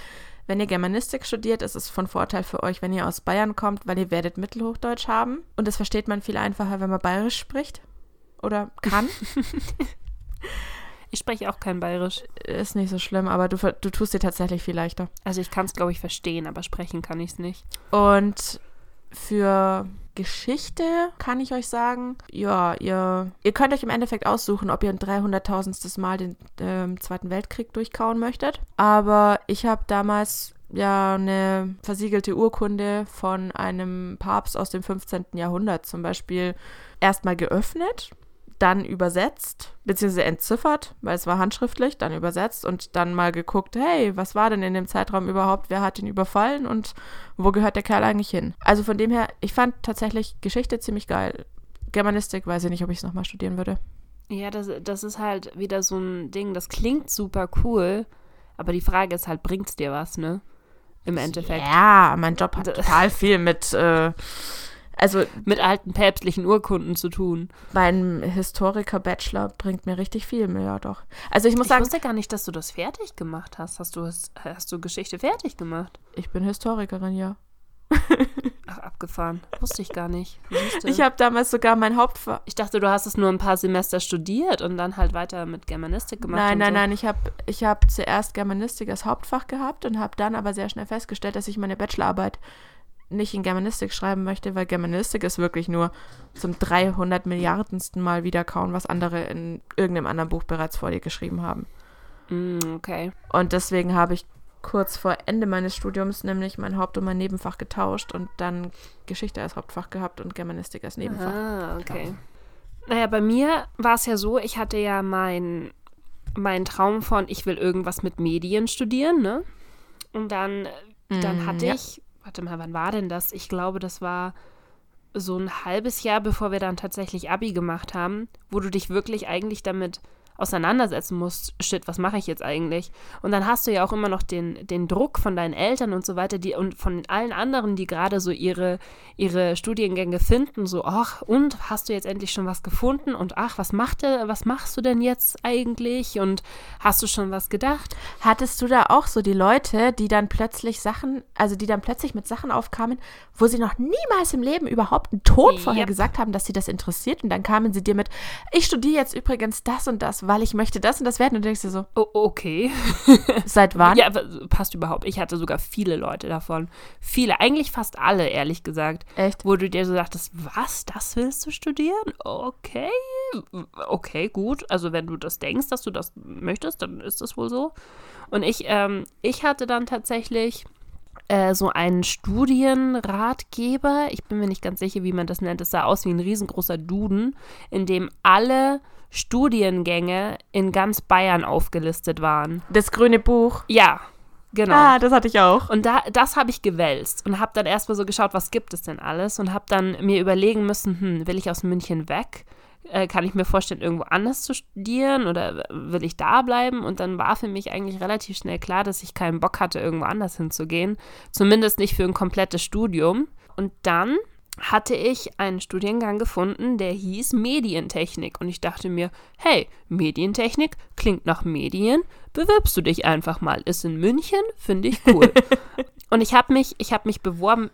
wenn ihr Germanistik studiert, ist es von Vorteil für euch, wenn ihr aus Bayern kommt, weil ihr werdet Mittelhochdeutsch haben. Und das versteht man viel einfacher, wenn man Bayerisch spricht. Oder kann. Ich spreche auch kein Bayerisch. Ist nicht so schlimm, aber du, du tust dir tatsächlich viel leichter. Also ich kann es, glaube ich, verstehen, aber sprechen kann ich es nicht. Und für Geschichte kann ich euch sagen, ja, ihr, ihr könnt euch im Endeffekt aussuchen, ob ihr ein 300.000. Mal den äh, Zweiten Weltkrieg durchkauen möchtet. Aber ich habe damals ja eine versiegelte Urkunde von einem Papst aus dem 15. Jahrhundert zum Beispiel erstmal geöffnet dann übersetzt, beziehungsweise entziffert, weil es war handschriftlich, dann übersetzt und dann mal geguckt, hey, was war denn in dem Zeitraum überhaupt, wer hat ihn überfallen und wo gehört der Kerl eigentlich hin? Also von dem her, ich fand tatsächlich Geschichte ziemlich geil. Germanistik weiß ich nicht, ob ich es nochmal studieren würde. Ja, das, das ist halt wieder so ein Ding, das klingt super cool, aber die Frage ist halt, bringt es dir was, ne? im Endeffekt. Ja, mein Job hat total viel mit, äh, also Mit alten päpstlichen Urkunden zu tun. mein Historiker-Bachelor bringt mir richtig viel, ja doch. Also ich muss Ich sagen, wusste gar nicht, dass du das fertig gemacht hast. Hast du, hast du Geschichte fertig gemacht? ich bin Historikerin, ja. Ach, abgefahren. Wusste ich gar nicht. Siehste. Ich habe damals sogar mein Hauptfach. ich dachte, du hast es nur ein paar Semester studiert und dann halt weiter mit Germanistik gemacht. Nein, nein, so. nein, ich habe ich hab zuerst Germanistik als Hauptfach gehabt und habe dann aber sehr schnell festgestellt, dass ich meine Bachelorarbeit nicht in Germanistik schreiben möchte, weil Germanistik ist wirklich nur zum 300 Milliardensten Mal wiederkauen, was andere in irgendeinem anderen Buch bereits vor dir geschrieben haben. Mm, okay. Und deswegen habe ich kurz vor Ende meines Studiums nämlich mein Haupt- und mein Nebenfach getauscht und dann Geschichte als Hauptfach gehabt und Germanistik als Nebenfach. Ah, okay. Naja, bei mir war es ja so, ich hatte ja meinen mein Traum von, ich will irgendwas mit Medien studieren, ne? Und dann, dann Mm, hatte ja. ich, warte mal, wann war denn das? Ich glaube, das war so ein halbes Jahr, bevor wir dann tatsächlich Abi gemacht haben, wo du dich wirklich eigentlich damit auseinandersetzen musst, shit, was mache ich jetzt eigentlich? Und dann hast du ja auch immer noch den, den Druck von deinen Eltern und so weiter, die und von allen anderen, die gerade so ihre, ihre Studiengänge finden, so, ach, und hast du jetzt endlich schon was gefunden? Und ach, was macht der, was machst du denn jetzt eigentlich? Und hast du schon was gedacht? Hattest du da auch so die Leute, die dann plötzlich Sachen, also die dann plötzlich mit Sachen aufkamen, wo sie noch niemals im Leben überhaupt einen Ton vorher Yep. gesagt haben, dass sie das interessiert und dann kamen sie dir mit, ich studiere jetzt übrigens das und das, weil ich möchte das und das werden und du denkst dir so, Oh, okay. seit wann? Ja, passt überhaupt. Ich hatte sogar viele Leute davon. Viele, eigentlich fast alle, ehrlich gesagt. Echt? Wo du dir so dachtest, was, das willst du studieren? Okay, okay, gut. Also wenn du das denkst, dass du das möchtest, dann ist das wohl so. Und ich, ähm, ich hatte dann tatsächlich äh, so einen Studienratgeber. Ich bin mir nicht ganz sicher, wie man das nennt. Es sah aus wie ein riesengroßer Duden, in dem alle Studiengänge in ganz Bayern aufgelistet waren. Das grüne Buch. Ja, genau. Ah, das hatte ich auch. Und da, das habe ich gewälzt und habe dann erstmal so geschaut, was gibt es denn alles und habe dann mir überlegen müssen, hm, will ich aus München weg? Äh, kann ich mir vorstellen, irgendwo anders zu studieren oder will ich da bleiben? Und dann war für mich eigentlich relativ schnell klar, dass ich keinen Bock hatte, irgendwo anders hinzugehen. Zumindest nicht für ein komplettes Studium. Und dann hatte ich einen Studiengang gefunden, der hieß Medientechnik. Und ich dachte mir, hey, Medientechnik klingt nach Medien, bewirbst du dich einfach mal. Ist in München, finde ich cool. Und ich habe mich, ich habe mich beworben,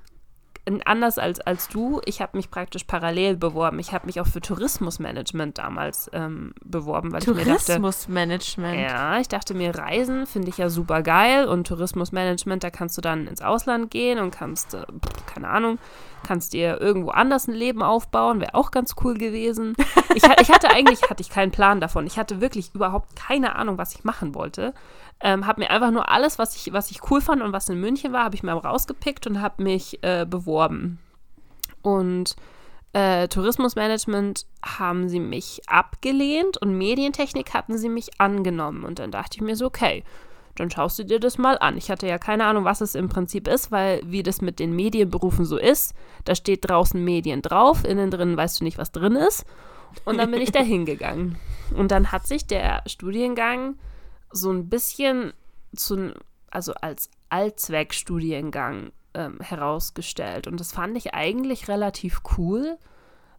anders als, als du, ich habe mich praktisch parallel beworben. Ich habe mich auch für Tourismusmanagement damals ähm, beworben, weil ich mir dachte, Tourismusmanagement. ja, ich dachte mir, Reisen finde ich ja super geil und Tourismusmanagement, da kannst du dann ins Ausland gehen und kannst, äh, keine Ahnung, kannst dir irgendwo anders ein Leben aufbauen, wäre auch ganz cool gewesen. Ich, ich hatte eigentlich, hatte ich keinen Plan davon. Ich hatte wirklich überhaupt keine Ahnung, was ich machen wollte. Ähm, habe mir einfach nur alles, was ich, was ich cool fand und was in München war, habe ich mir rausgepickt und habe mich äh, beworben. Und äh, Tourismusmanagement haben sie mich abgelehnt und Medientechnik hatten sie mich angenommen. Und dann dachte ich mir so, okay, dann schaust du dir das mal an. Ich hatte ja keine Ahnung, was es im Prinzip ist, weil wie das mit den Medienberufen so ist, da steht draußen Medien drauf, innen drin weißt du nicht, was drin ist. Und dann bin ich da hingegangen. Und dann hat sich der Studiengang so ein bisschen zu, also als Allzweckstudiengang ähm, herausgestellt. Und das fand ich eigentlich relativ cool,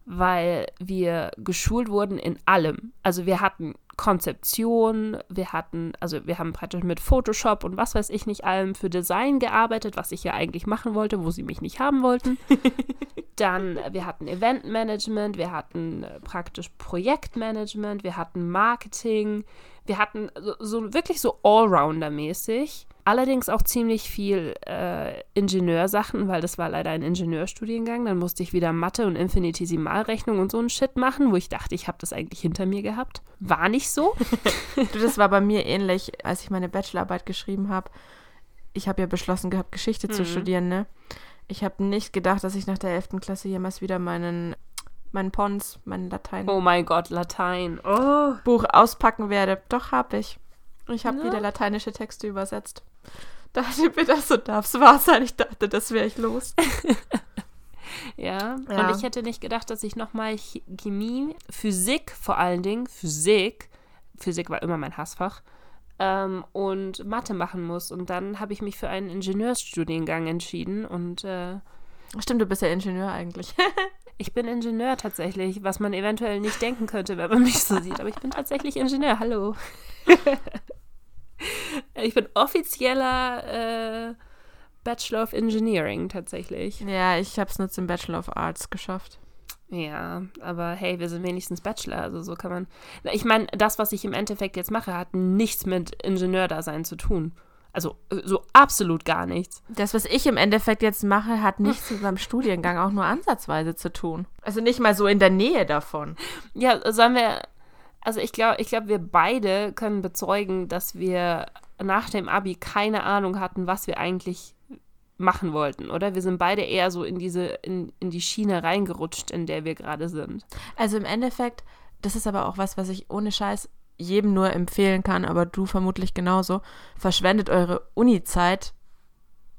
weil wir geschult wurden in allem. Also wir hatten Konzeption, wir hatten, also wir haben praktisch mit Photoshop und was weiß ich nicht allem für Design gearbeitet, was ich ja eigentlich machen wollte, wo sie mich nicht haben wollten. Dann, wir hatten Eventmanagement, wir hatten äh, praktisch Projektmanagement, wir hatten Marketing, wir hatten so, so wirklich so Allrounder-mäßig. Allerdings auch ziemlich viel äh, Ingenieursachen, weil das war leider ein Ingenieurstudiengang. Dann musste ich wieder Mathe und Infinitesimalrechnung und so einen Shit machen, wo ich dachte, ich habe das eigentlich hinter mir gehabt. War nicht so. Du, das war bei mir ähnlich, als ich meine Bachelorarbeit geschrieben habe. Ich habe ja beschlossen gehabt, Geschichte zu Mhm. studieren, ne? Ich habe nicht gedacht, dass ich nach der 11. Klasse jemals wieder meinen, meinen Pons, mein Latein Oh mein Gott, Latein. Oh. Buch auspacken werde. Doch, habe ich. Ich habe Ja. wieder lateinische Texte übersetzt. Dachte mir, das so darf es wahr sein. Ich dachte, das wäre ich los. Ja. Ja. und ich hätte nicht gedacht, dass ich nochmal Chemie, Physik vor allen Dingen, Physik, Physik war immer mein Hassfach, ähm, und Mathe machen muss. Und dann habe ich mich für einen Ingenieursstudiengang entschieden und äh, Stimmt, du bist ja Ingenieur eigentlich. ich bin Ingenieur tatsächlich, was man eventuell nicht denken könnte, wenn man mich so sieht. Aber ich bin tatsächlich Ingenieur. Hallo. ich bin offizieller äh, Bachelor of Engineering tatsächlich. ja, ich habe es nur zum Bachelor of Arts geschafft. Ja, aber hey, wir sind wenigstens Bachelor, also so kann man. Ich meine, das, was ich im Endeffekt jetzt mache, hat nichts mit Ingenieurdasein zu tun. Also äh, so absolut gar nichts. Das, was ich im Endeffekt jetzt mache, hat nichts mit meinem Studiengang auch nur ansatzweise zu tun. Also nicht mal so in der Nähe davon. Ja, sollen wir. Also ich glaube, ich glaube, wir beide können bezeugen, dass wir nach dem Abi keine Ahnung hatten, was wir eigentlich machen wollten, oder? Wir sind beide eher so in diese, in, in die Schiene reingerutscht, in der wir gerade sind. Also im Endeffekt, das ist aber auch was, was ich ohne Scheiß jedem nur empfehlen kann, aber du vermutlich genauso. Verschwendet eure Uni-Zeit.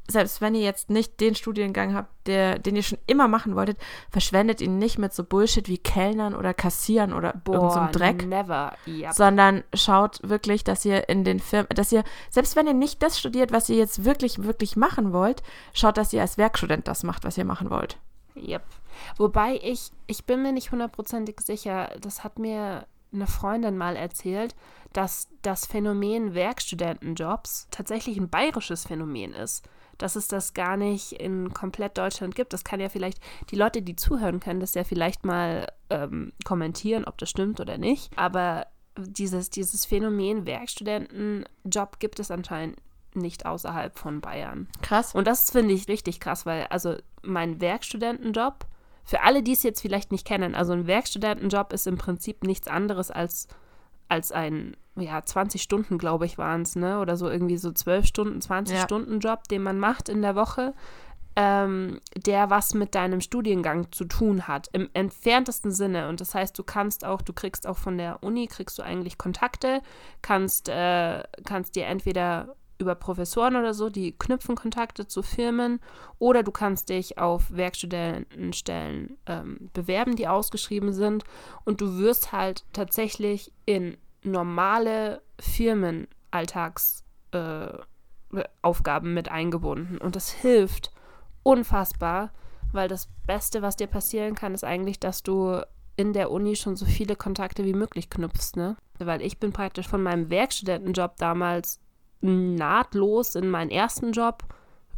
Selbst wenn ihr jetzt nicht den Studiengang habt, der, den ihr schon immer machen wolltet, verschwendet ihn nicht mit so Bullshit wie Kellnern oder Kassieren oder irgend so Dreck. never. Ja. sondern schaut wirklich, dass ihr in den Firmen, dass ihr, selbst wenn ihr nicht das studiert, was ihr jetzt wirklich, wirklich machen wollt, schaut, dass ihr als Werkstudent das macht, was ihr machen wollt. Yep. Wobei ich, ich bin mir nicht hundertprozentig sicher, das hat mir eine Freundin mal erzählt, dass das Phänomen Werkstudentenjobs tatsächlich ein bayerisches Phänomen ist. Dass es das gar nicht in komplett Deutschland gibt. Das kann ja vielleicht, die Leute, die zuhören, können das ja vielleicht mal ähm, kommentieren, ob das stimmt oder nicht. Aber dieses, dieses Phänomen Werkstudentenjob gibt es anscheinend nicht außerhalb von Bayern. Krass. Und das finde ich richtig krass, weil also mein Werkstudentenjob, für alle, die es jetzt vielleicht nicht kennen, also ein Werkstudentenjob ist im Prinzip nichts anderes als, als ein, ja, 20 Stunden, glaube ich, waren es, ne? Oder so irgendwie so 12 Stunden, 20 Ja. Stunden Job, den man macht in der Woche, ähm, der was mit deinem Studiengang zu tun hat, im entferntesten Sinne. Und das heißt, du kannst auch, du kriegst auch von der Uni, kriegst du eigentlich Kontakte, kannst, äh, kannst dir entweder über Professoren oder so, die knüpfen Kontakte zu Firmen. Oder du kannst dich auf Werkstudentenstellen ähm, bewerben, die ausgeschrieben sind. Und du wirst halt tatsächlich in normale Firmenalltagsaufgaben äh, mit eingebunden. Und das hilft unfassbar, weil das Beste, was dir passieren kann, ist eigentlich, dass du in der Uni schon so viele Kontakte wie möglich knüpfst, ne? Weil ich bin praktisch von meinem Werkstudentenjob damals nahtlos in meinen ersten Job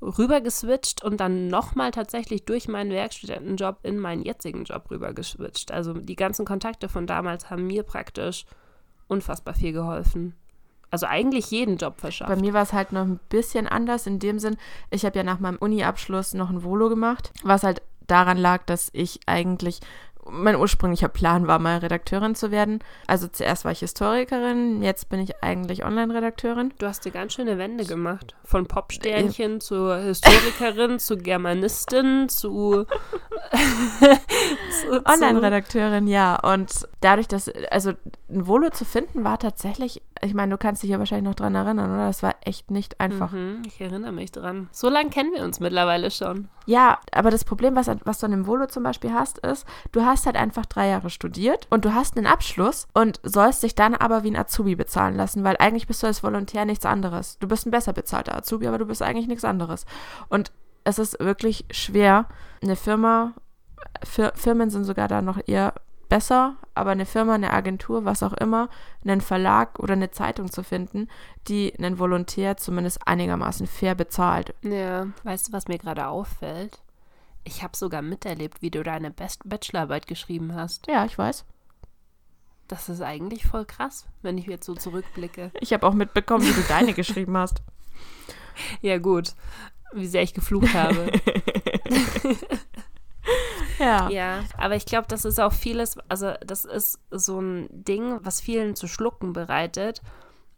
rübergeswitcht und dann nochmal tatsächlich durch meinen Werkstudentenjob in meinen jetzigen Job rübergeswitcht. Also die ganzen Kontakte von damals haben mir praktisch unfassbar viel geholfen. Also eigentlich jeden Job verschafft. Bei mir war es halt noch ein bisschen anders in dem Sinn, ich habe ja nach meinem Uni-Abschluss noch ein Volo gemacht, was halt daran lag, dass ich eigentlich mein ursprünglicher Plan war, mal Redakteurin zu werden. Also zuerst war ich Historikerin, jetzt bin ich eigentlich Online-Redakteurin. Du hast dir ganz schöne Wände gemacht. Von Popsternchen zur Historikerin, zu Germanistin, zu, zu, zu Online-Redakteurin, ja. Und dadurch, dass, also ein Volo zu finden, war tatsächlich, ich meine, du kannst dich ja wahrscheinlich noch dran erinnern, oder? Das war echt nicht einfach. Mhm, ich erinnere mich dran. So lange kennen wir uns mittlerweile schon. Ja, aber das Problem, was, was du an dem Volo zum Beispiel hast, ist, du hast halt einfach drei Jahre studiert und du hast einen Abschluss und sollst dich dann aber wie ein Azubi bezahlen lassen, weil eigentlich bist du als Volontär nichts anderes. Du bist ein besser bezahlter Azubi, aber du bist eigentlich nichts anderes. Und es ist wirklich schwer, eine Firma, Fir Firmen sind sogar da noch eher besser, aber eine Firma, eine Agentur, was auch immer, einen Verlag oder eine Zeitung zu finden, die einen Volontär zumindest einigermaßen fair bezahlt. Ja. Weißt du, was mir gerade auffällt? Ich habe sogar miterlebt, wie du deine Best Bachelorarbeit geschrieben hast. Ja, ich weiß. Das ist eigentlich voll krass, wenn ich jetzt so zurückblicke. Ich habe auch mitbekommen, wie du deine geschrieben hast. Ja, gut. Wie sehr ich geflucht habe. Ja. Ja, aber ich glaube, das ist auch vieles, also das ist so ein Ding, was vielen zu schlucken bereitet,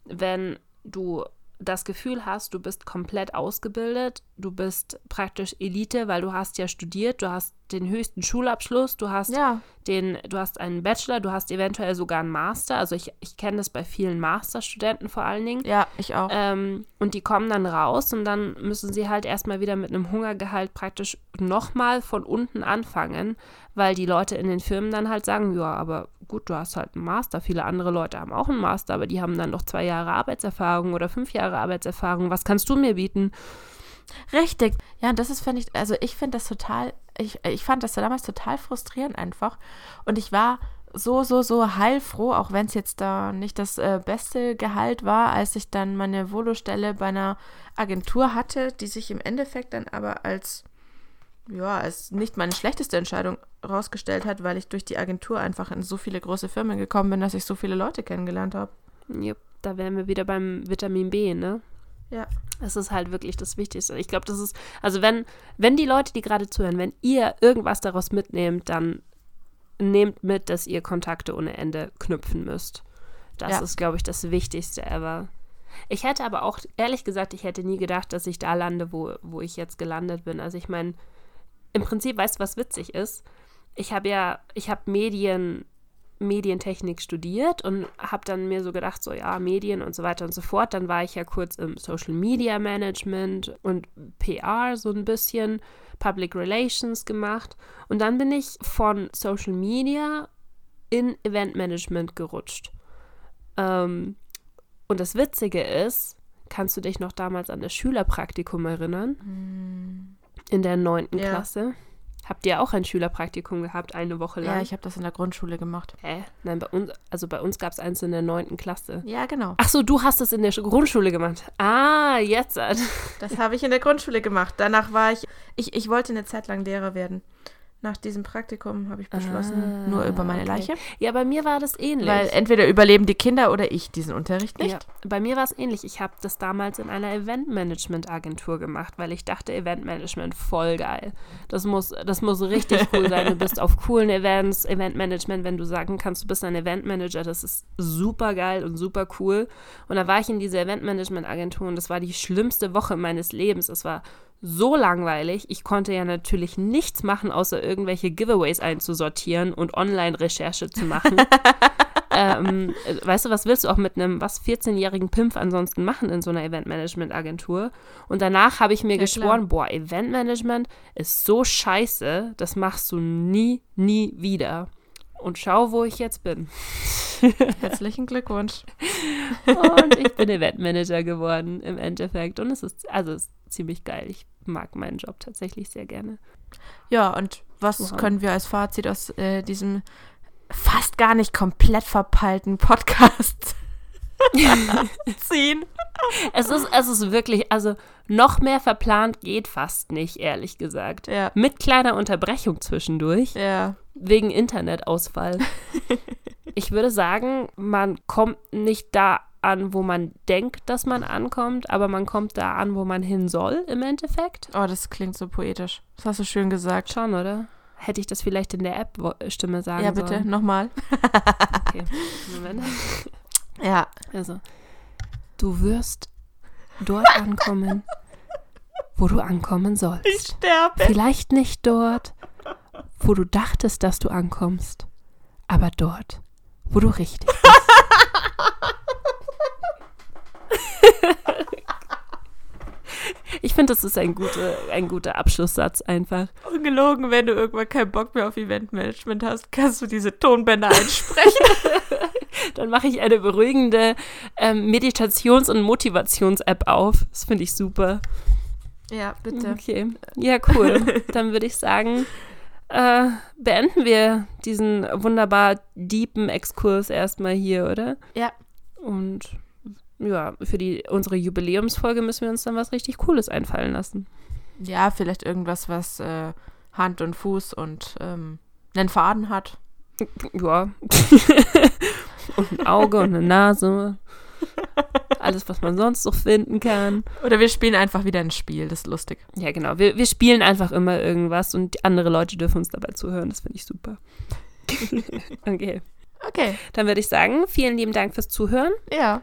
wenn du das Gefühl hast, du bist komplett ausgebildet, du bist praktisch Elite, weil du hast ja studiert, du hast den höchsten Schulabschluss, du hast Ja. den, du hast einen Bachelor, du hast eventuell sogar einen Master. Also ich, ich kenne das bei vielen Masterstudenten vor allen Dingen. Ja, ich auch. Ähm, und die kommen dann raus und dann müssen sie halt erstmal wieder mit einem Hungergehalt praktisch nochmal von unten anfangen, weil die Leute in den Firmen dann halt sagen, ja, aber gut, du hast halt einen Master. Viele andere Leute haben auch einen Master, aber die haben dann noch zwei Jahre Arbeitserfahrung oder fünf Jahre Arbeitserfahrung. Was kannst du mir bieten? Richtig. Ja, und das ist, finde ich, also ich finde das total, ich, ich fand das damals total frustrierend einfach. Und ich war so, so, so heilfroh, auch wenn es jetzt da nicht das äh, beste Gehalt war, als ich dann meine Volostelle bei einer Agentur hatte, die sich im Endeffekt dann aber als, ja, als nicht meine schlechteste Entscheidung rausgestellt hat, weil ich durch die Agentur einfach in so viele große Firmen gekommen bin, dass ich so viele Leute kennengelernt habe. Jupp, da wären wir wieder beim Vitamin B, ne? Ja. Das ist halt wirklich das Wichtigste. Ich glaube, das ist, also wenn, wenn die Leute, die gerade zuhören, wenn ihr irgendwas daraus mitnehmt, dann nehmt mit, dass ihr Kontakte ohne Ende knüpfen müsst. Das Ja. ist, glaube ich, das Wichtigste ever. Ich hätte aber auch, ehrlich gesagt, ich hätte nie gedacht, dass ich da lande, wo, wo ich jetzt gelandet bin. Also ich meine, im Prinzip, weißt du, was witzig ist? Ich habe ja, ich habe Medien, Medientechnik studiert und habe dann mir so gedacht, so ja, Medien und so weiter und so fort. Dann war ich ja kurz im Social Media Management und PR so ein bisschen, Public Relations gemacht. Und dann bin ich von Social Media in Event Management gerutscht. Ähm, und das Witzige ist, kannst du dich noch damals an das Schülerpraktikum erinnern? In der neunten Ja. Klasse. Habt ihr auch ein Schülerpraktikum gehabt, eine Woche lang? Ja, ich habe das in der Grundschule gemacht. Hä? Nein, bei uns, also bei uns gab es eins in der neunten Klasse. Ja, genau. Ach so, du hast es in der Sch- Grundschule gemacht. Ah, jetzt. Das habe ich in der Grundschule gemacht. Danach war ich, ich, ich wollte eine Zeit lang Lehrer werden. Nach diesem Praktikum habe ich beschlossen, Ah, nur über meine okay. Leiche. Ja, bei mir war das ähnlich. Weil entweder überleben die Kinder oder ich diesen Unterricht nicht. Ja, bei mir war es ähnlich. Ich habe das damals in einer Eventmanagement-Agentur gemacht, weil ich dachte, Eventmanagement voll geil. Das muss, das muss richtig cool sein. Du bist auf coolen Events, Eventmanagement, wenn du sagen kannst, du bist ein Eventmanager, das ist super geil und super cool. Und da war ich in dieser Eventmanagement-Agentur und das war die schlimmste Woche meines Lebens. Es war so langweilig. Ich konnte ja natürlich nichts machen, außer irgendwelche Giveaways einzusortieren und Online-Recherche zu machen. ähm, äh, weißt du, was willst du auch mit einem was 14-jährigen Pimp ansonsten machen in so einer Eventmanagement-Agentur? Und danach habe ich mir Ja, geschworen, boah, Eventmanagement ist so scheiße, das machst du nie, nie wieder. Und schau, wo ich jetzt bin. Herzlichen Glückwunsch. Und ich bin Eventmanager geworden im Endeffekt. Und es ist, also es ist ziemlich geil. Ich mag meinen Job tatsächlich sehr gerne. Ja, und was Wow. können wir als Fazit aus äh, diesem fast gar nicht komplett verpeilten Podcast ziehen? Es ist, es ist wirklich, also noch mehr verplant geht fast nicht, ehrlich gesagt. Ja. Mit kleiner Unterbrechung zwischendurch. Ja. wegen Internetausfall. ich würde sagen, man kommt nicht da an, wo man denkt, dass man ankommt, aber man kommt da an, wo man hin soll im Endeffekt. Oh, das klingt so poetisch. Das hast du schön gesagt. Schon, oder? Hätte ich das vielleicht in der App-Stimme sagen Ja, bitte, sollen? nochmal. Okay. Moment. Ja. Also, du wirst dort ankommen, wo du ankommen sollst. sterbe. Vielleicht nicht dort, wo du dachtest, dass du ankommst, aber dort, wo du richtig bist. Ich finde, das ist ein, gute, ein guter Abschlusssatz einfach. Ungelogen, wenn du irgendwann keinen Bock mehr auf Eventmanagement hast, kannst du diese Tonbänder einsprechen. Dann mache ich eine beruhigende ähm, Meditations- und Motivations-App auf. Das finde ich super. ja, bitte. Okay. Ja, cool. Dann würde ich sagen, äh, beenden wir diesen wunderbar deepen Exkurs erstmal hier, oder? Ja. Und ja, für die, unsere Jubiläumsfolge müssen wir uns dann was richtig Cooles einfallen lassen. Ja, vielleicht irgendwas, was äh, Hand und Fuß und ähm, einen Faden hat. Ja. und ein Auge und eine Nase. Alles, was man sonst so finden kann. Oder wir spielen einfach wieder ein Spiel, das ist lustig. Ja, genau. Wir, wir spielen einfach immer irgendwas und andere Leute dürfen uns dabei zuhören. Das finde ich super. okay. Okay. Dann würde ich sagen, vielen lieben Dank fürs Zuhören Ja.